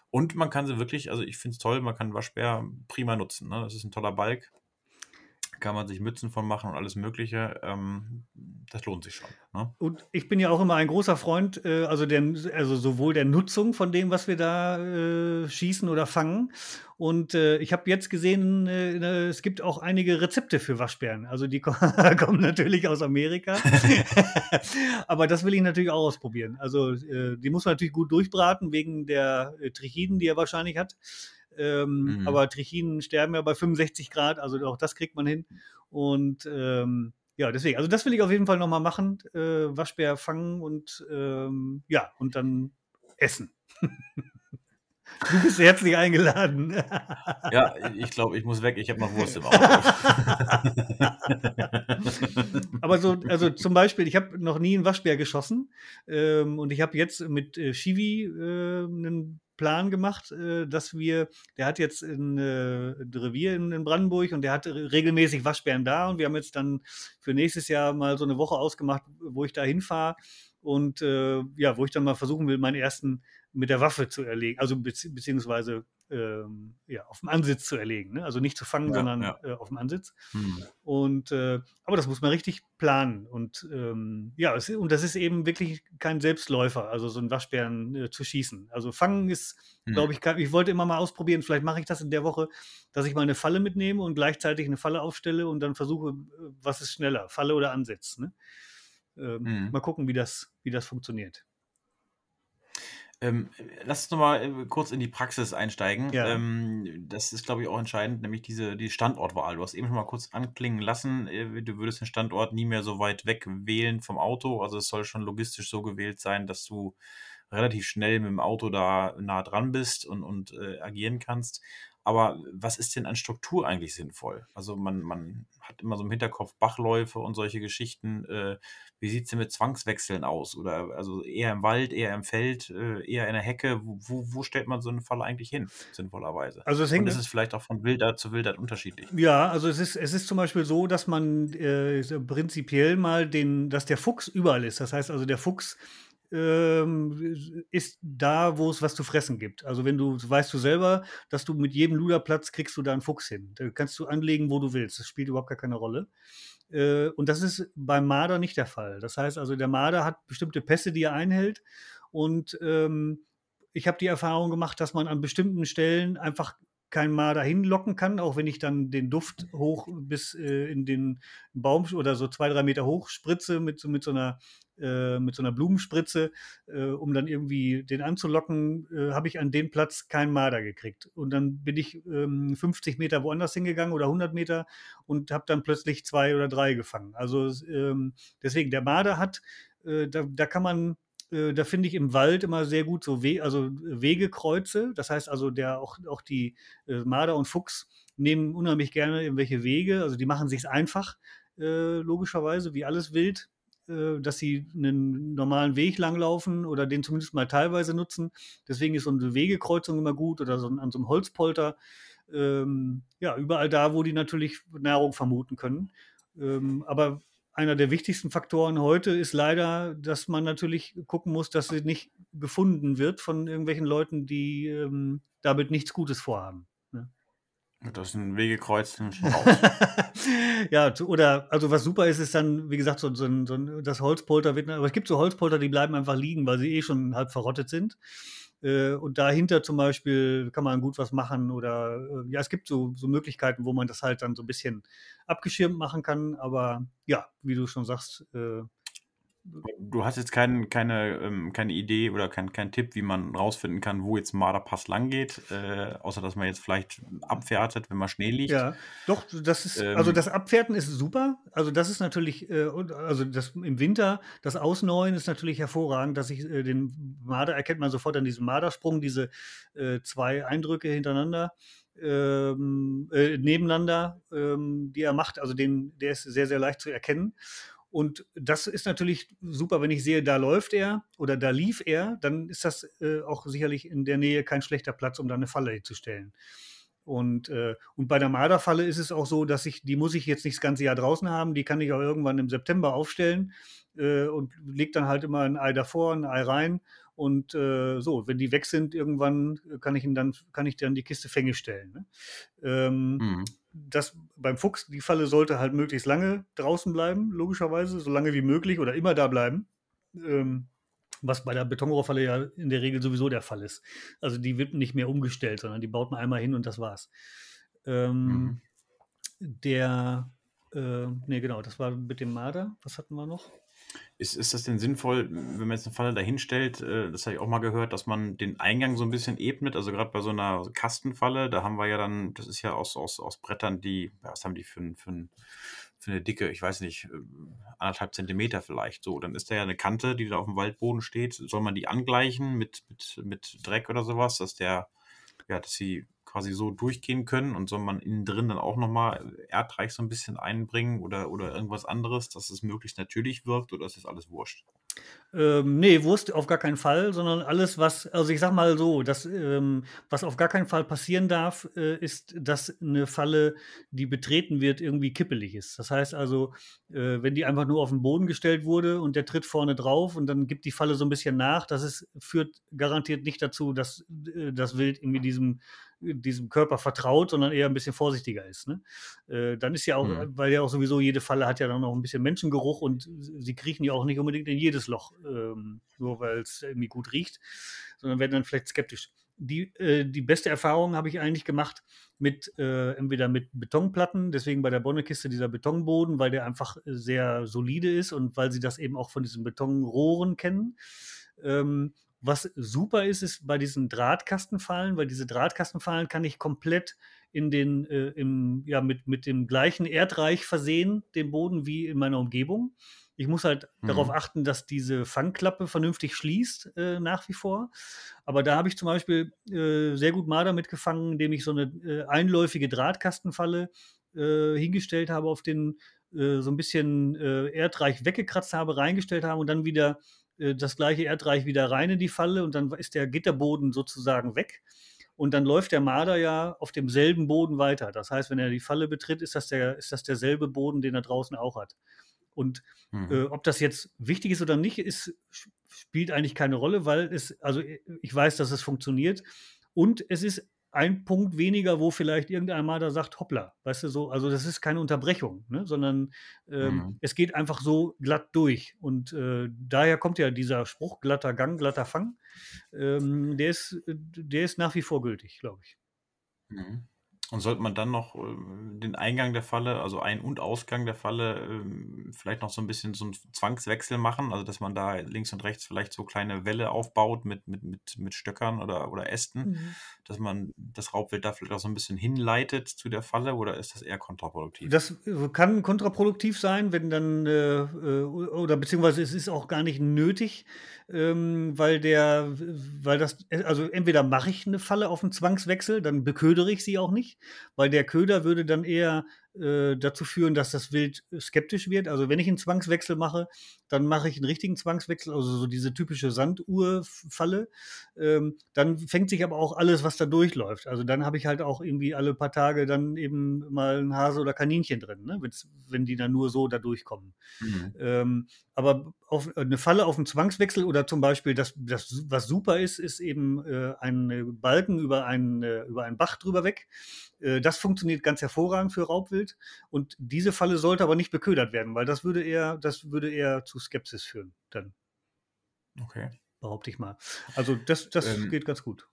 [SPEAKER 2] Und man kann sie wirklich, also ich finde es toll, man kann Waschbär prima nutzen. Ne? Das ist ein toller Balk. Kann man sich Mützen von machen und alles Mögliche. Ähm, das lohnt sich schon. Ne?
[SPEAKER 3] Und ich bin ja auch immer ein großer Freund, äh, also, der, also sowohl der Nutzung von dem, was wir da äh, schießen oder fangen. Und äh, ich habe jetzt gesehen, äh, ne, es gibt auch einige Rezepte für Waschbären. Also die ko- (laughs) kommen natürlich aus Amerika. (laughs) Aber das will ich natürlich auch ausprobieren. Also äh, die muss man natürlich gut durchbraten, wegen der äh, Trichiden, die er wahrscheinlich hat. Ähm,
[SPEAKER 2] Mhm.
[SPEAKER 3] Aber Trichinen sterben ja bei 65 Grad, also auch das kriegt man hin. Und ähm, ja, deswegen, also das will ich auf jeden Fall nochmal machen. Äh, Waschbär fangen und ähm, ja, und dann essen. (laughs) du bist herzlich eingeladen. (laughs)
[SPEAKER 2] Ja, ich glaube, ich muss weg. Ich habe noch Wurst im Auto. (laughs)
[SPEAKER 3] Aber so, also zum Beispiel, ich habe noch nie einen Waschbär geschossen ähm, und ich habe jetzt mit äh, Shivi äh, einen Plan gemacht, äh, dass wir, der hat jetzt ein, äh, ein Revier in, Brandenburg und der hat re- regelmäßig Waschbären da und wir haben jetzt dann für nächstes Jahr mal so eine Woche ausgemacht, wo ich da hinfahre und äh, ja, wo ich dann mal versuchen will, meinen ersten mit der Waffe zu erlegen, also bezieh beziehungsweise ähm, ja, auf dem Ansitz zu erlegen. Ne? Also nicht zu fangen,
[SPEAKER 2] Ja,
[SPEAKER 3] sondern
[SPEAKER 2] ja.
[SPEAKER 3] Äh, auf dem Ansitz.
[SPEAKER 2] Hm.
[SPEAKER 3] Und äh, aber das muss man richtig planen. Und ähm, ja, es, und das ist eben wirklich kein Selbstläufer, also so einen Waschbären äh, zu schießen. Also fangen ist,
[SPEAKER 2] Hm.
[SPEAKER 3] glaube ich, kein, ich wollte immer mal ausprobieren, vielleicht mache ich das in der Woche, dass ich mal eine Falle mitnehme und gleichzeitig eine Falle aufstelle und dann versuche, äh, was ist schneller, Falle oder Ansitz. Ne? Ähm,
[SPEAKER 2] Mhm.
[SPEAKER 3] Mal gucken, wie das, wie das funktioniert.
[SPEAKER 2] Ähm, lass uns nochmal äh, kurz in die Praxis einsteigen.
[SPEAKER 3] Ja.
[SPEAKER 2] Ähm, das ist, glaube ich, auch entscheidend, nämlich diese die Standortwahl. Du hast eben schon mal kurz anklingen lassen, äh, du würdest den Standort nie mehr so weit weg wählen vom Auto. Also es soll schon logistisch so gewählt sein, dass du relativ schnell mit dem Auto da nah dran bist und, und äh, agieren kannst. Aber was ist denn an Struktur eigentlich sinnvoll? Also man, man hat immer so im Hinterkopf Bachläufe und solche Geschichten. Äh, wie sieht es denn mit Zwangswechseln aus? Oder also eher im Wald, eher im Feld, äh, eher in der Hecke? Wo, wo, wo stellt man so einen Fall eigentlich hin, sinnvollerweise?
[SPEAKER 3] Also es
[SPEAKER 2] Und
[SPEAKER 3] hängt
[SPEAKER 2] ist es vielleicht auch von Wildart zu Wildart unterschiedlich?
[SPEAKER 3] Ja, also es ist, es ist zum Beispiel so, dass man äh, prinzipiell mal den, dass der Fuchs überall ist. Das heißt also, der Fuchs ähm, ist da, wo es was zu fressen gibt. Also wenn du, weißt du selber, dass du mit jedem Luderplatz kriegst du da einen Fuchs hin. Da kannst du anlegen, wo du willst. Das spielt überhaupt gar keine Rolle. Äh, und das ist beim Marder nicht der Fall. Das heißt also, der Marder hat bestimmte Pässe, die er einhält. Und ähm, ich habe die Erfahrung gemacht, dass man an bestimmten Stellen einfach kein Marder hinlocken kann, auch wenn ich dann den Duft hoch bis äh, in den Baum oder so zwei, drei Meter hoch spritze mit, mit so einer äh, mit so einer Blumenspritze, äh, um dann irgendwie den anzulocken, äh, habe ich an dem Platz keinen Marder gekriegt. Und dann bin ich ähm, 50 Meter woanders hingegangen oder 100 Meter und habe dann plötzlich zwei oder drei gefangen. Also ähm, deswegen, der Marder hat, da, da kann man äh, da finde ich im Wald immer sehr gut so We also Wegekreuze. Das heißt also, der auch, auch die äh, Marder und Fuchs nehmen unheimlich gerne irgendwelche Wege. Also die machen sich einfach, äh, logischerweise, wie alles wild, äh, dass sie einen normalen Weg langlaufen oder den zumindest mal teilweise nutzen. Deswegen ist so eine Wegekreuzung immer gut oder so an so einem Holzpolter. Ähm, ja, überall da, wo die natürlich Nahrung vermuten können. Ähm, aber einer der wichtigsten Faktoren heute ist leider, dass man natürlich gucken muss, dass sie nicht gefunden wird von irgendwelchen Leuten, die ähm, damit nichts Gutes vorhaben.
[SPEAKER 2] Das ist ein Wegekreuz
[SPEAKER 3] ja, oder also was super ist, ist dann, wie gesagt, so, so, ein, so ein, das Holzpolter wird, aber es gibt so Holzpolter, die bleiben einfach liegen, weil sie eh schon halb verrottet sind. Äh, und dahinter zum Beispiel kann man gut was machen oder äh, ja, es gibt so, so Möglichkeiten, wo man das halt dann so ein bisschen abgeschirmt machen kann. Aber ja, wie du schon sagst, äh,
[SPEAKER 2] Du hast jetzt kein, keine, ähm, keine Idee oder kein, kein Tipp, wie man rausfinden kann, wo jetzt Marderpass lang geht, äh, außer dass man jetzt vielleicht abfährtet, wenn man Schnee liegt.
[SPEAKER 3] Ja, doch, das ist, ähm, also das Abfährten ist super. Also das ist natürlich, äh, also das im Winter, das Ausneuen ist natürlich hervorragend, dass ich äh, den Marder erkennt man sofort an diesem Mardersprung, diese äh, zwei Eindrücke hintereinander. Ähm, äh, nebeneinander, ähm, die er macht, also den, der ist sehr, sehr leicht zu erkennen. Und das ist natürlich super, wenn ich sehe, da läuft er oder da lief er, dann ist das äh, auch sicherlich in der Nähe kein schlechter Platz, um da eine Falle zu stellen. Und, äh, und bei der Marderfalle ist es auch so, dass ich, die muss ich jetzt nicht das ganze Jahr draußen haben, die kann ich auch irgendwann im September aufstellen äh, und leg dann halt immer ein Ei davor, ein Ei rein. Und äh, so, wenn die weg sind, irgendwann kann ich dann, kann ich dann die Kiste Fänge stellen. Ne? Ähm, mhm das beim Fuchs, die Falle sollte halt möglichst lange draußen bleiben, logischerweise, so lange wie möglich oder immer da bleiben. Ähm, was bei der Betonrohrfalle ja in der Regel sowieso der Fall ist. Also die wird nicht mehr umgestellt, sondern die baut man einmal hin und das war's. Ähm, mhm. Der, äh, ne genau, das war mit dem Marder. Was hatten wir noch?
[SPEAKER 2] Ist, ist das denn sinnvoll, wenn man jetzt eine Falle dahinstellt, äh, das habe ich auch mal gehört, dass man den Eingang so ein bisschen ebnet? Also gerade bei so einer Kastenfalle, da haben wir ja dann, das ist ja aus, aus, aus Brettern, die, was haben die für, für, für eine Dicke, ich weiß nicht, äh, anderthalb Zentimeter vielleicht so. Dann ist da ja eine Kante, die da auf dem Waldboden steht. Soll man die angleichen mit, mit, mit Dreck oder sowas, dass der, ja, dass sie quasi so durchgehen können und soll man innen drin dann auch nochmal Erdreich so ein bisschen einbringen oder, oder irgendwas anderes, dass es möglichst natürlich wirkt oder ist das alles wurscht?
[SPEAKER 3] Ähm, nee, Wurst auf gar keinen Fall, sondern alles, was, also ich sag mal so, das, ähm, was auf gar keinen Fall passieren darf, äh, ist, dass eine Falle, die betreten wird, irgendwie kippelig ist. Das heißt also, äh, wenn die einfach nur auf den Boden gestellt wurde und der tritt vorne drauf und dann gibt die Falle so ein bisschen nach, das ist, führt garantiert nicht dazu, dass äh, das Wild irgendwie diesem diesem Körper vertraut, sondern eher ein bisschen vorsichtiger ist. Ne? Äh, dann ist ja auch, mhm. weil ja auch sowieso jede Falle hat ja dann noch ein bisschen Menschengeruch und sie kriechen ja auch nicht unbedingt in jedes Loch, ähm, nur weil es irgendwie gut riecht, sondern werden dann vielleicht skeptisch. Die, äh, die beste Erfahrung habe ich eigentlich gemacht mit äh, entweder mit Betonplatten, deswegen bei der Bonnekiste dieser Betonboden, weil der einfach sehr solide ist und weil sie das eben auch von diesen Betonrohren kennen. Ähm, was super ist, ist bei diesen Drahtkastenfallen, weil diese Drahtkastenfallen kann ich komplett in den, äh, im, ja, mit, mit dem gleichen Erdreich versehen, den Boden, wie in meiner Umgebung. Ich muss halt mhm. darauf achten, dass diese Fangklappe vernünftig schließt, äh, nach wie vor. Aber da habe ich zum Beispiel äh, sehr gut Marder mitgefangen, indem ich so eine äh, einläufige Drahtkastenfalle äh, hingestellt habe, auf den äh, so ein bisschen Erdreich weggekratzt habe, reingestellt habe und dann wieder äh, das gleiche Erdreich wieder rein in die Falle und dann ist der Gitterboden sozusagen weg. Und dann läuft der Marder ja auf demselben Boden weiter. Das heißt, wenn er die Falle betritt, ist das, der, ist das derselbe Boden, den er draußen auch hat. Und mhm. äh, ob das jetzt wichtig ist oder nicht, ist, spielt eigentlich keine Rolle, weil es, also ich weiß, dass es funktioniert. Und es ist ein Punkt weniger, wo vielleicht irgendein Mal da sagt, hoppla, weißt du so, also das ist keine Unterbrechung, ne? sondern ähm, mhm. es geht einfach so glatt durch. Und äh, daher kommt ja dieser Spruch, glatter Gang, glatter Fang, ähm, der, ist, der ist nach wie vor gültig, glaube ich.
[SPEAKER 2] Mhm. Und sollte man dann noch ähm, den Eingang der Falle, also Ein- und Ausgang der Falle, ähm, vielleicht noch so ein bisschen so einen Zwangswechsel machen, also dass man da links und rechts vielleicht so kleine Wälle aufbaut mit, mit, mit, mit Stöckern oder, oder Ästen, mhm. dass man das Raubwild da vielleicht auch so ein bisschen hinleitet zu der Falle oder ist das eher kontraproduktiv?
[SPEAKER 3] Das äh, kann kontraproduktiv sein, wenn dann, äh, äh, oder beziehungsweise es ist auch gar nicht nötig, ähm, weil der, weil das, also entweder mache ich eine Falle auf einen Zwangswechsel, dann beködere ich sie auch nicht, weil der Köder würde dann eher äh, dazu führen, dass das Wild skeptisch wird. Also wenn ich einen Zwangswechsel mache, dann mache ich einen richtigen Zwangswechsel, also so diese typische Sanduhrfalle. Ähm, dann fängt sich aber auch alles, was da durchläuft. Also dann habe ich halt auch irgendwie alle paar Tage dann eben mal ein Hase oder Kaninchen drin, ne? wenn die dann nur so da durchkommen. Mhm. Ähm, aber auf eine Falle auf einen Zwangswechsel oder zum Beispiel das, das was super ist, ist eben äh, ein Balken über einen, äh, über einen Bach drüber weg. Äh, das funktioniert ganz hervorragend für Raubwild. Und diese Falle sollte aber nicht beködert werden, weil das würde eher, das würde eher zu Skepsis führen, dann.
[SPEAKER 2] Okay.
[SPEAKER 3] Behaupte ich mal. Also das, das ähm, geht ganz gut.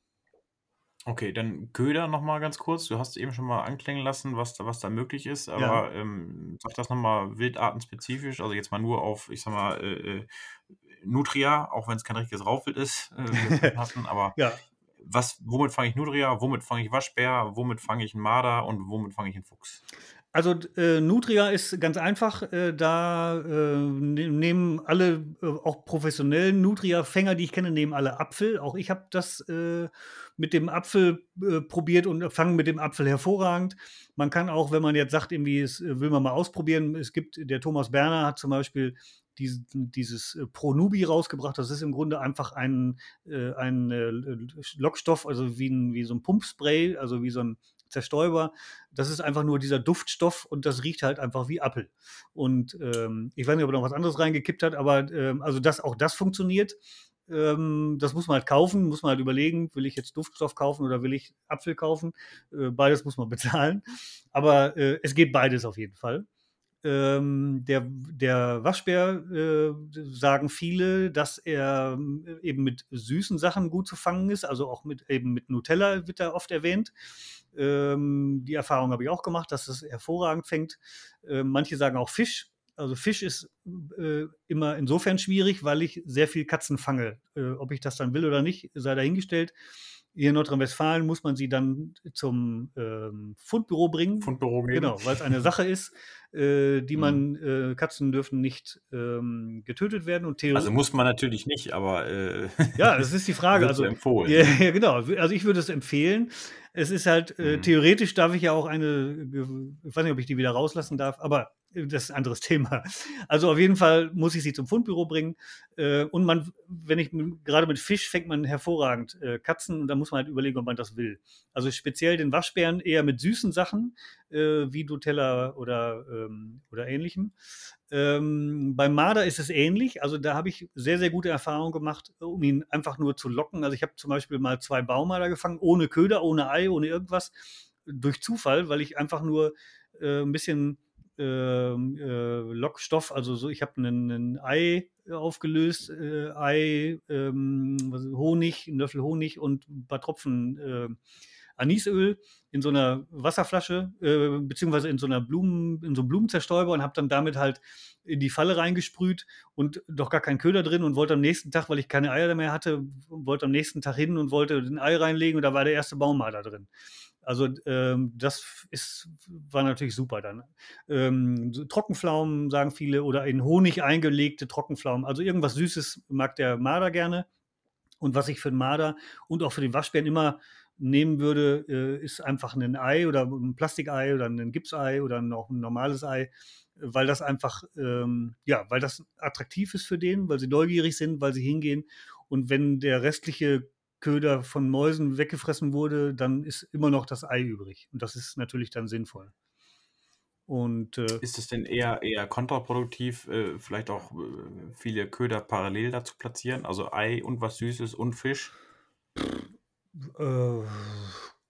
[SPEAKER 2] Okay, dann Köder nochmal ganz kurz. Du hast eben schon mal anklingen lassen, was da, was da möglich ist, aber ja. ähm, sag das nochmal wildartenspezifisch, also jetzt mal nur auf, ich sag mal, äh, äh Nutria, auch wenn es kein richtiges Raubwild ist, äh, passen, (laughs) aber ja was, womit fange ich Nutria, womit fange ich Waschbär, womit fange ich einen Marder und womit fange ich einen Fuchs?
[SPEAKER 3] Also äh, Nutria ist ganz einfach. Äh, da äh, ne, nehmen alle, äh, auch professionellen Nutria-Fänger, die ich kenne, nehmen alle Apfel. Auch ich habe das äh, mit dem Apfel äh, probiert und fangen mit dem Apfel hervorragend. Man kann auch, wenn man jetzt sagt, irgendwie, es will man mal ausprobieren, es gibt, der Thomas Berner hat zum Beispiel diesen, dieses äh, Pronubi rausgebracht. Das ist im Grunde einfach ein, äh, ein äh, Lockstoff, also wie, ein, wie so ein Pumpspray, also wie so ein Zerstäuber. Das ist einfach nur dieser Duftstoff und das riecht halt einfach wie Apfel. Und ähm, ich weiß nicht, ob er noch was anderes reingekippt hat, aber ähm, also das, auch das funktioniert. Ähm, das muss man halt kaufen, muss man halt überlegen, will ich jetzt Duftstoff kaufen oder will ich Apfel kaufen? Äh, beides muss man (laughs) bezahlen. Aber äh, es geht beides auf jeden Fall ähm, der, der Waschbär, äh, sagen viele, dass er äh, eben mit süßen Sachen gut zu fangen ist, also auch mit, eben mit Nutella wird er oft erwähnt. Ähm, die Erfahrung habe ich auch gemacht, dass es hervorragend fängt. Äh, manche sagen auch Fisch. Also Fisch ist äh, immer insofern schwierig, weil ich sehr viel Katzen fange. Äh, ob ich das dann will oder nicht, sei dahingestellt. Hier in Nordrhein-Westfalen muss man sie dann zum ähm, Fundbüro bringen.
[SPEAKER 2] Fundbüro gehen.
[SPEAKER 3] Genau, weil es eine Sache ist, äh, die man, mhm. äh, Katzen dürfen nicht ähm, getötet werden. Und
[SPEAKER 2] also muss man natürlich nicht, aber. Äh, (laughs)
[SPEAKER 3] ja, das ist die Frage. also
[SPEAKER 2] empfohlen.
[SPEAKER 3] Ja, ja, genau. Also ich würde es empfehlen. Es ist halt, äh, mhm. theoretisch darf ich ja auch eine, ich weiß nicht, ob ich die wieder rauslassen darf, aber das ist ein anderes (laughs) Thema. Also auf jeden Fall muss ich sie zum Fundbüro bringen. Äh, und man, wenn ich gerade mit Fisch fängt man hervorragend äh, Katzen und da muss man halt überlegen, ob man das will. Also speziell den Waschbären eher mit süßen Sachen äh, wie Nutella oder, ähm, oder ähnlichem. Ähm, beim Marder ist es ähnlich. Also da habe ich sehr, sehr gute Erfahrungen gemacht, um ihn einfach nur zu locken. Also ich habe zum Beispiel mal zwei Baumarder gefangen, ohne Köder, ohne Ei, ohne irgendwas, durch Zufall, weil ich einfach nur ein bisschen Lockstoff, also so, ich habe ein Ei aufgelöst, äh, Ei, ähm, Honig, einen Löffel Honig und ein paar Tropfen äh, Anisöl in so einer Wasserflasche, äh, beziehungsweise in so einer Blumen, in so einem Blumenzerstäuber und habe dann damit halt in die Falle reingesprüht und doch gar keinen Köder drin und wollte am nächsten Tag, weil ich keine Eier mehr hatte, wollte am nächsten Tag hin und wollte den Ei reinlegen und da war der erste Baummarder drin. Also ähm, das ist, war natürlich super dann. Ähm, Trockenpflaumen sagen viele oder in Honig eingelegte Trockenpflaumen. Also irgendwas Süßes mag der Marder gerne. Und was ich für den Marder und auch für den Waschbären immer nehmen würde, äh, ist einfach ein Ei oder ein Plastikei oder ein Gipsei oder noch ein normales Ei, weil das einfach, ähm, ja, weil das attraktiv ist für den, weil sie neugierig sind, weil sie hingehen. Und wenn der restliche Köder von Mäusen weggefressen wurde, dann ist immer noch das Ei übrig. Und das ist natürlich dann sinnvoll. Und äh,
[SPEAKER 2] Ist es denn eher, eher kontraproduktiv, äh, vielleicht auch äh, viele Köder parallel dazu platzieren? Also Ei und was Süßes und Fisch?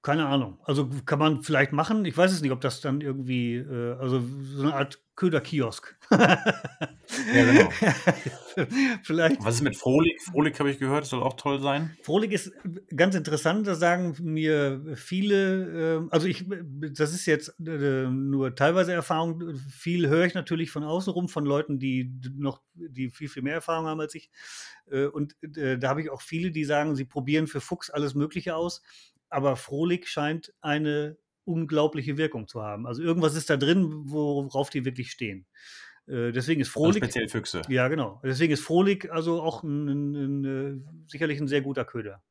[SPEAKER 3] Äh, keine Ahnung. Also kann man vielleicht machen. Ich weiß es nicht, ob das dann irgendwie, äh, also so eine Art Köderkiosk.
[SPEAKER 2] Ja, genau. (laughs)
[SPEAKER 3] vielleicht.
[SPEAKER 2] Was ist mit Frohlig? Frohlig habe ich gehört, soll auch toll sein.
[SPEAKER 3] Frohlig ist ganz interessant, da sagen mir viele, äh, also ich, das ist jetzt äh, nur teilweise Erfahrung, viel höre ich natürlich von außen rum, von Leuten, die noch, die viel, viel mehr Erfahrung haben als ich. Äh, und äh, da habe ich auch viele, die sagen, sie probieren für Fuchs alles Mögliche aus, aber Frohlig scheint eine unglaubliche Wirkung zu haben. Also irgendwas ist da drin, worauf die wirklich stehen. Äh, deswegen ist
[SPEAKER 2] Also
[SPEAKER 3] Frohlig.
[SPEAKER 2] speziell Füchse.
[SPEAKER 3] Ja, genau. Deswegen ist Frohlig also auch ein, ein, ein, äh, sicherlich ein sehr guter Köder.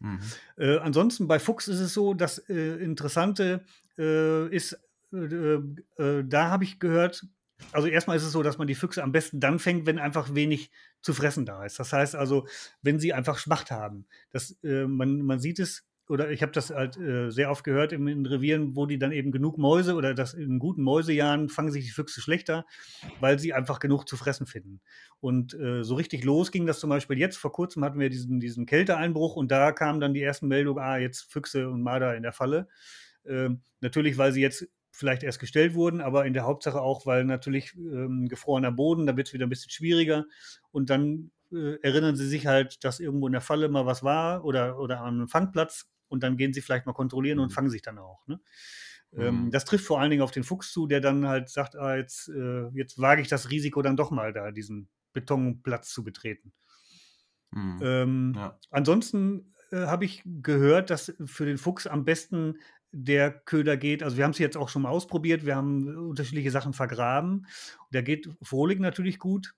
[SPEAKER 2] Mhm.
[SPEAKER 3] Äh, ansonsten bei Fuchs ist es so, das äh, Interessante äh, ist, da habe ich gehört, also erstmal ist es so, dass man die Füchse am besten dann fängt, wenn einfach wenig zu fressen da ist. Das heißt also, wenn sie einfach Schmacht haben. Das, äh, man, man sieht es, oder ich habe das halt äh, sehr oft gehört in, in Revieren, wo die dann eben genug Mäuse oder das in guten Mäusejahren fangen sich die Füchse schlechter, weil sie einfach genug zu fressen finden. Und äh, so richtig los ging das zum Beispiel jetzt. Vor kurzem hatten wir diesen, diesen Kälteeinbruch und da kamen dann die ersten Meldungen, ah, jetzt Füchse und Marder in der Falle. Ähm, natürlich, weil sie jetzt vielleicht erst gestellt wurden, aber in der Hauptsache auch, weil natürlich ähm, gefrorener Boden, da wird es wieder ein bisschen schwieriger. Und dann äh, erinnern sie sich halt, dass irgendwo in der Falle mal was war oder, oder an einem Fangplatz und dann gehen sie vielleicht mal kontrollieren und
[SPEAKER 2] Mhm.
[SPEAKER 3] fangen sich dann auch. Ne? Ähm,
[SPEAKER 2] Mhm.
[SPEAKER 3] das trifft vor allen Dingen auf den Fuchs zu, der dann halt sagt, ah, jetzt, äh, jetzt wage ich das Risiko dann doch mal da, diesen Betonplatz zu betreten.
[SPEAKER 2] Mhm.
[SPEAKER 3] Ähm,
[SPEAKER 2] Ja.
[SPEAKER 3] Ansonsten äh, habe ich gehört, dass für den Fuchs am besten der Köder geht. Also wir haben es jetzt auch schon mal ausprobiert. Wir haben unterschiedliche Sachen vergraben. Der geht Frohlig natürlich gut,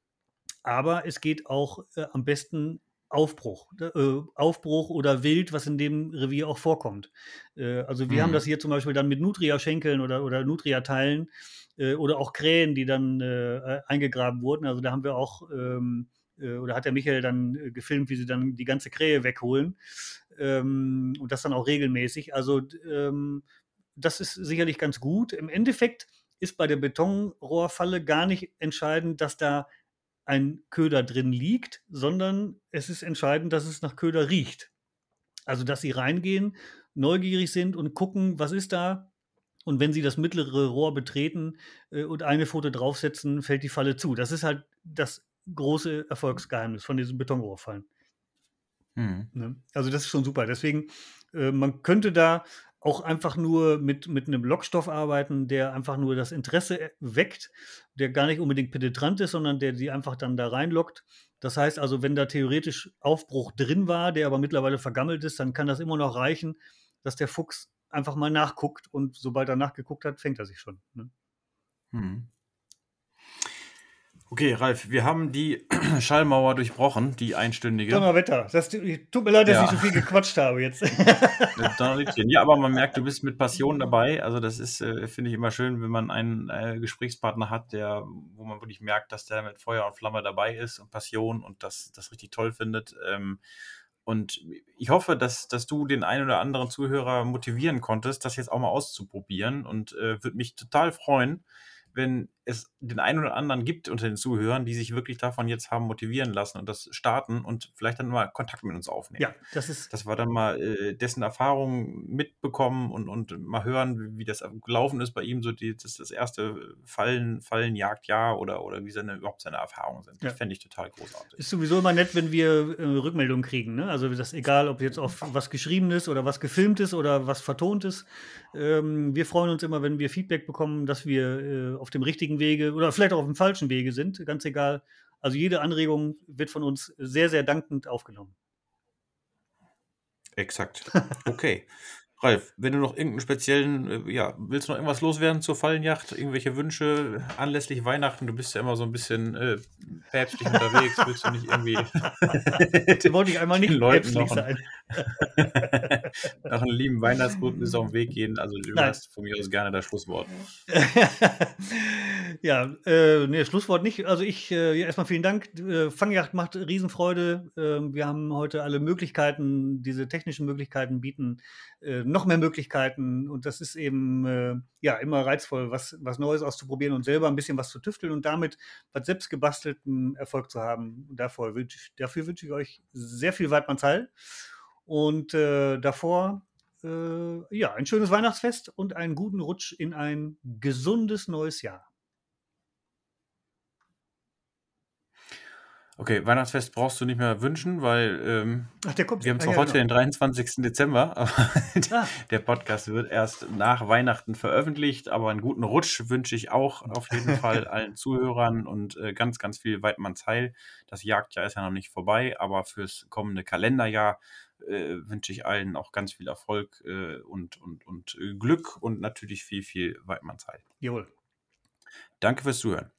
[SPEAKER 3] aber es geht auch äh, am besten Aufbruch, äh, Aufbruch oder Wild, was in dem Revier auch vorkommt. Äh, also wir haben
[SPEAKER 2] Mhm.
[SPEAKER 3] das hier zum Beispiel dann mit Nutria-Schenkeln oder, oder Nutria-Teilen äh, oder auch Krähen, die dann äh, eingegraben wurden. Also da haben wir auch ähm, äh, oder hat der Michael dann äh, gefilmt, wie sie dann die ganze Krähe wegholen. Ähm, und das dann auch regelmäßig. Also ähm, das ist sicherlich ganz gut. Im Endeffekt ist bei der Betonrohrfalle gar nicht entscheidend, dass da ein Köder drin liegt, sondern es ist entscheidend, dass es nach Köder riecht. Also, dass sie reingehen, neugierig sind und gucken, was ist da. Und wenn sie das mittlere Rohr betreten äh, und eine Pfote draufsetzen, fällt die Falle zu. Das ist halt das große Erfolgsgeheimnis von diesen Betonrohrfallen.
[SPEAKER 2] Mhm.
[SPEAKER 3] Ne? Also das ist schon super. Deswegen, äh, man könnte da auch einfach nur mit, mit einem Lockstoff arbeiten, der einfach nur das Interesse äh, weckt, der gar nicht unbedingt penetrant ist, sondern der die einfach dann da reinlockt. Das heißt also, wenn da theoretisch Aufbruch drin war, der aber mittlerweile vergammelt ist, dann kann das immer noch reichen, dass der Fuchs einfach mal nachguckt und sobald er nachgeguckt hat, fängt er sich schon. Ne?
[SPEAKER 2] Mhm. Okay, Ralf, wir haben die (clears throat) Schallmauer durchbrochen, die einstündige.
[SPEAKER 3] Donnerwetter. Das, tut mir leid, dass
[SPEAKER 2] Ja.
[SPEAKER 3] ich so viel gequatscht habe jetzt. (laughs)
[SPEAKER 2] Ja, aber man merkt, du bist mit Passion dabei. Also das ist, äh, finde ich immer schön, wenn man einen äh, Gesprächspartner hat, der, wo man wirklich merkt, dass der mit Feuer und Flamme dabei ist und Passion und das, das richtig toll findet. Ähm, und ich hoffe, dass, dass du den einen oder anderen Zuhörer motivieren konntest, das jetzt auch mal auszuprobieren und äh, würde mich total freuen, wenn es den einen oder anderen gibt unter den Zuhörern, die sich wirklich davon jetzt haben motivieren lassen und das starten und vielleicht dann mal Kontakt mit uns aufnehmen
[SPEAKER 3] ja, das ist
[SPEAKER 2] dass wir dann mal äh, dessen Erfahrungen mitbekommen und, und mal hören, wie, das gelaufen ist bei ihm, so die, das, das erste Fallen, Fallenjagdjahr oder, oder wie seine, überhaupt seine Erfahrungen sind.
[SPEAKER 3] Ja.
[SPEAKER 2] Das fände ich total großartig.
[SPEAKER 3] Ist sowieso immer nett, wenn wir äh, Rückmeldungen kriegen. Ne? Also das egal, ob jetzt auf was Geschriebenes oder was Gefilmtes oder was Vertontes. Ähm, wir freuen uns immer, wenn wir Feedback bekommen, dass wir äh, auf dem richtigen Wege oder vielleicht auch auf dem falschen Wege sind. Ganz egal. Also jede Anregung wird von uns sehr, sehr dankend aufgenommen.
[SPEAKER 2] Exakt. (laughs) Okay. Ralf, wenn du noch irgendeinen speziellen, äh, ja, willst du noch irgendwas loswerden zur Fallenjacht? Irgendwelche Wünsche anlässlich Weihnachten? Du bist ja immer so ein bisschen äh, päpstlich unterwegs? Willst du nicht irgendwie. (laughs)
[SPEAKER 3] Wollte ich einmal (laughs) nicht
[SPEAKER 2] päpstlich sein. (laughs) nach einem lieben Weihnachtsgut bis auf den Weg gehen. Also, du Nein. hast von mir aus gerne das Schlusswort.
[SPEAKER 3] ja, äh, nee, Schlusswort nicht. Also, ich, äh, ja, erstmal vielen Dank. Äh, Fangjagd macht Riesenfreude. Äh, wir haben heute alle Möglichkeiten, diese technischen Möglichkeiten bieten äh, noch mehr Möglichkeiten. Und das ist eben äh, ja immer reizvoll, was, was Neues auszuprobieren und selber ein bisschen was zu tüfteln und damit was selbst gebastelten Erfolg zu haben. Davor wünsch ich, dafür wünsche ich euch sehr viel Weidmannsheil. Und äh, davor äh, ja, ein schönes Weihnachtsfest und einen guten Rutsch in ein gesundes neues Jahr.
[SPEAKER 2] Okay, Weihnachtsfest brauchst du nicht mehr wünschen, weil ähm,
[SPEAKER 3] Ach, der kommt.
[SPEAKER 2] wir haben zwar ja, heute genau. den 23. Dezember, (laughs) aber ah. der Podcast wird erst nach Weihnachten veröffentlicht, aber einen guten Rutsch wünsche ich auch auf jeden (laughs) Fall allen Zuhörern und äh, ganz, ganz viel Weidmanns Heil. Das Jagdjahr ist ja noch nicht vorbei, aber fürs kommende Kalenderjahr äh, wünsche ich allen auch ganz viel Erfolg äh, und, und, und äh, Glück und natürlich viel, viel Weidmanns Heil.
[SPEAKER 3] Jawohl.
[SPEAKER 2] Danke fürs Zuhören.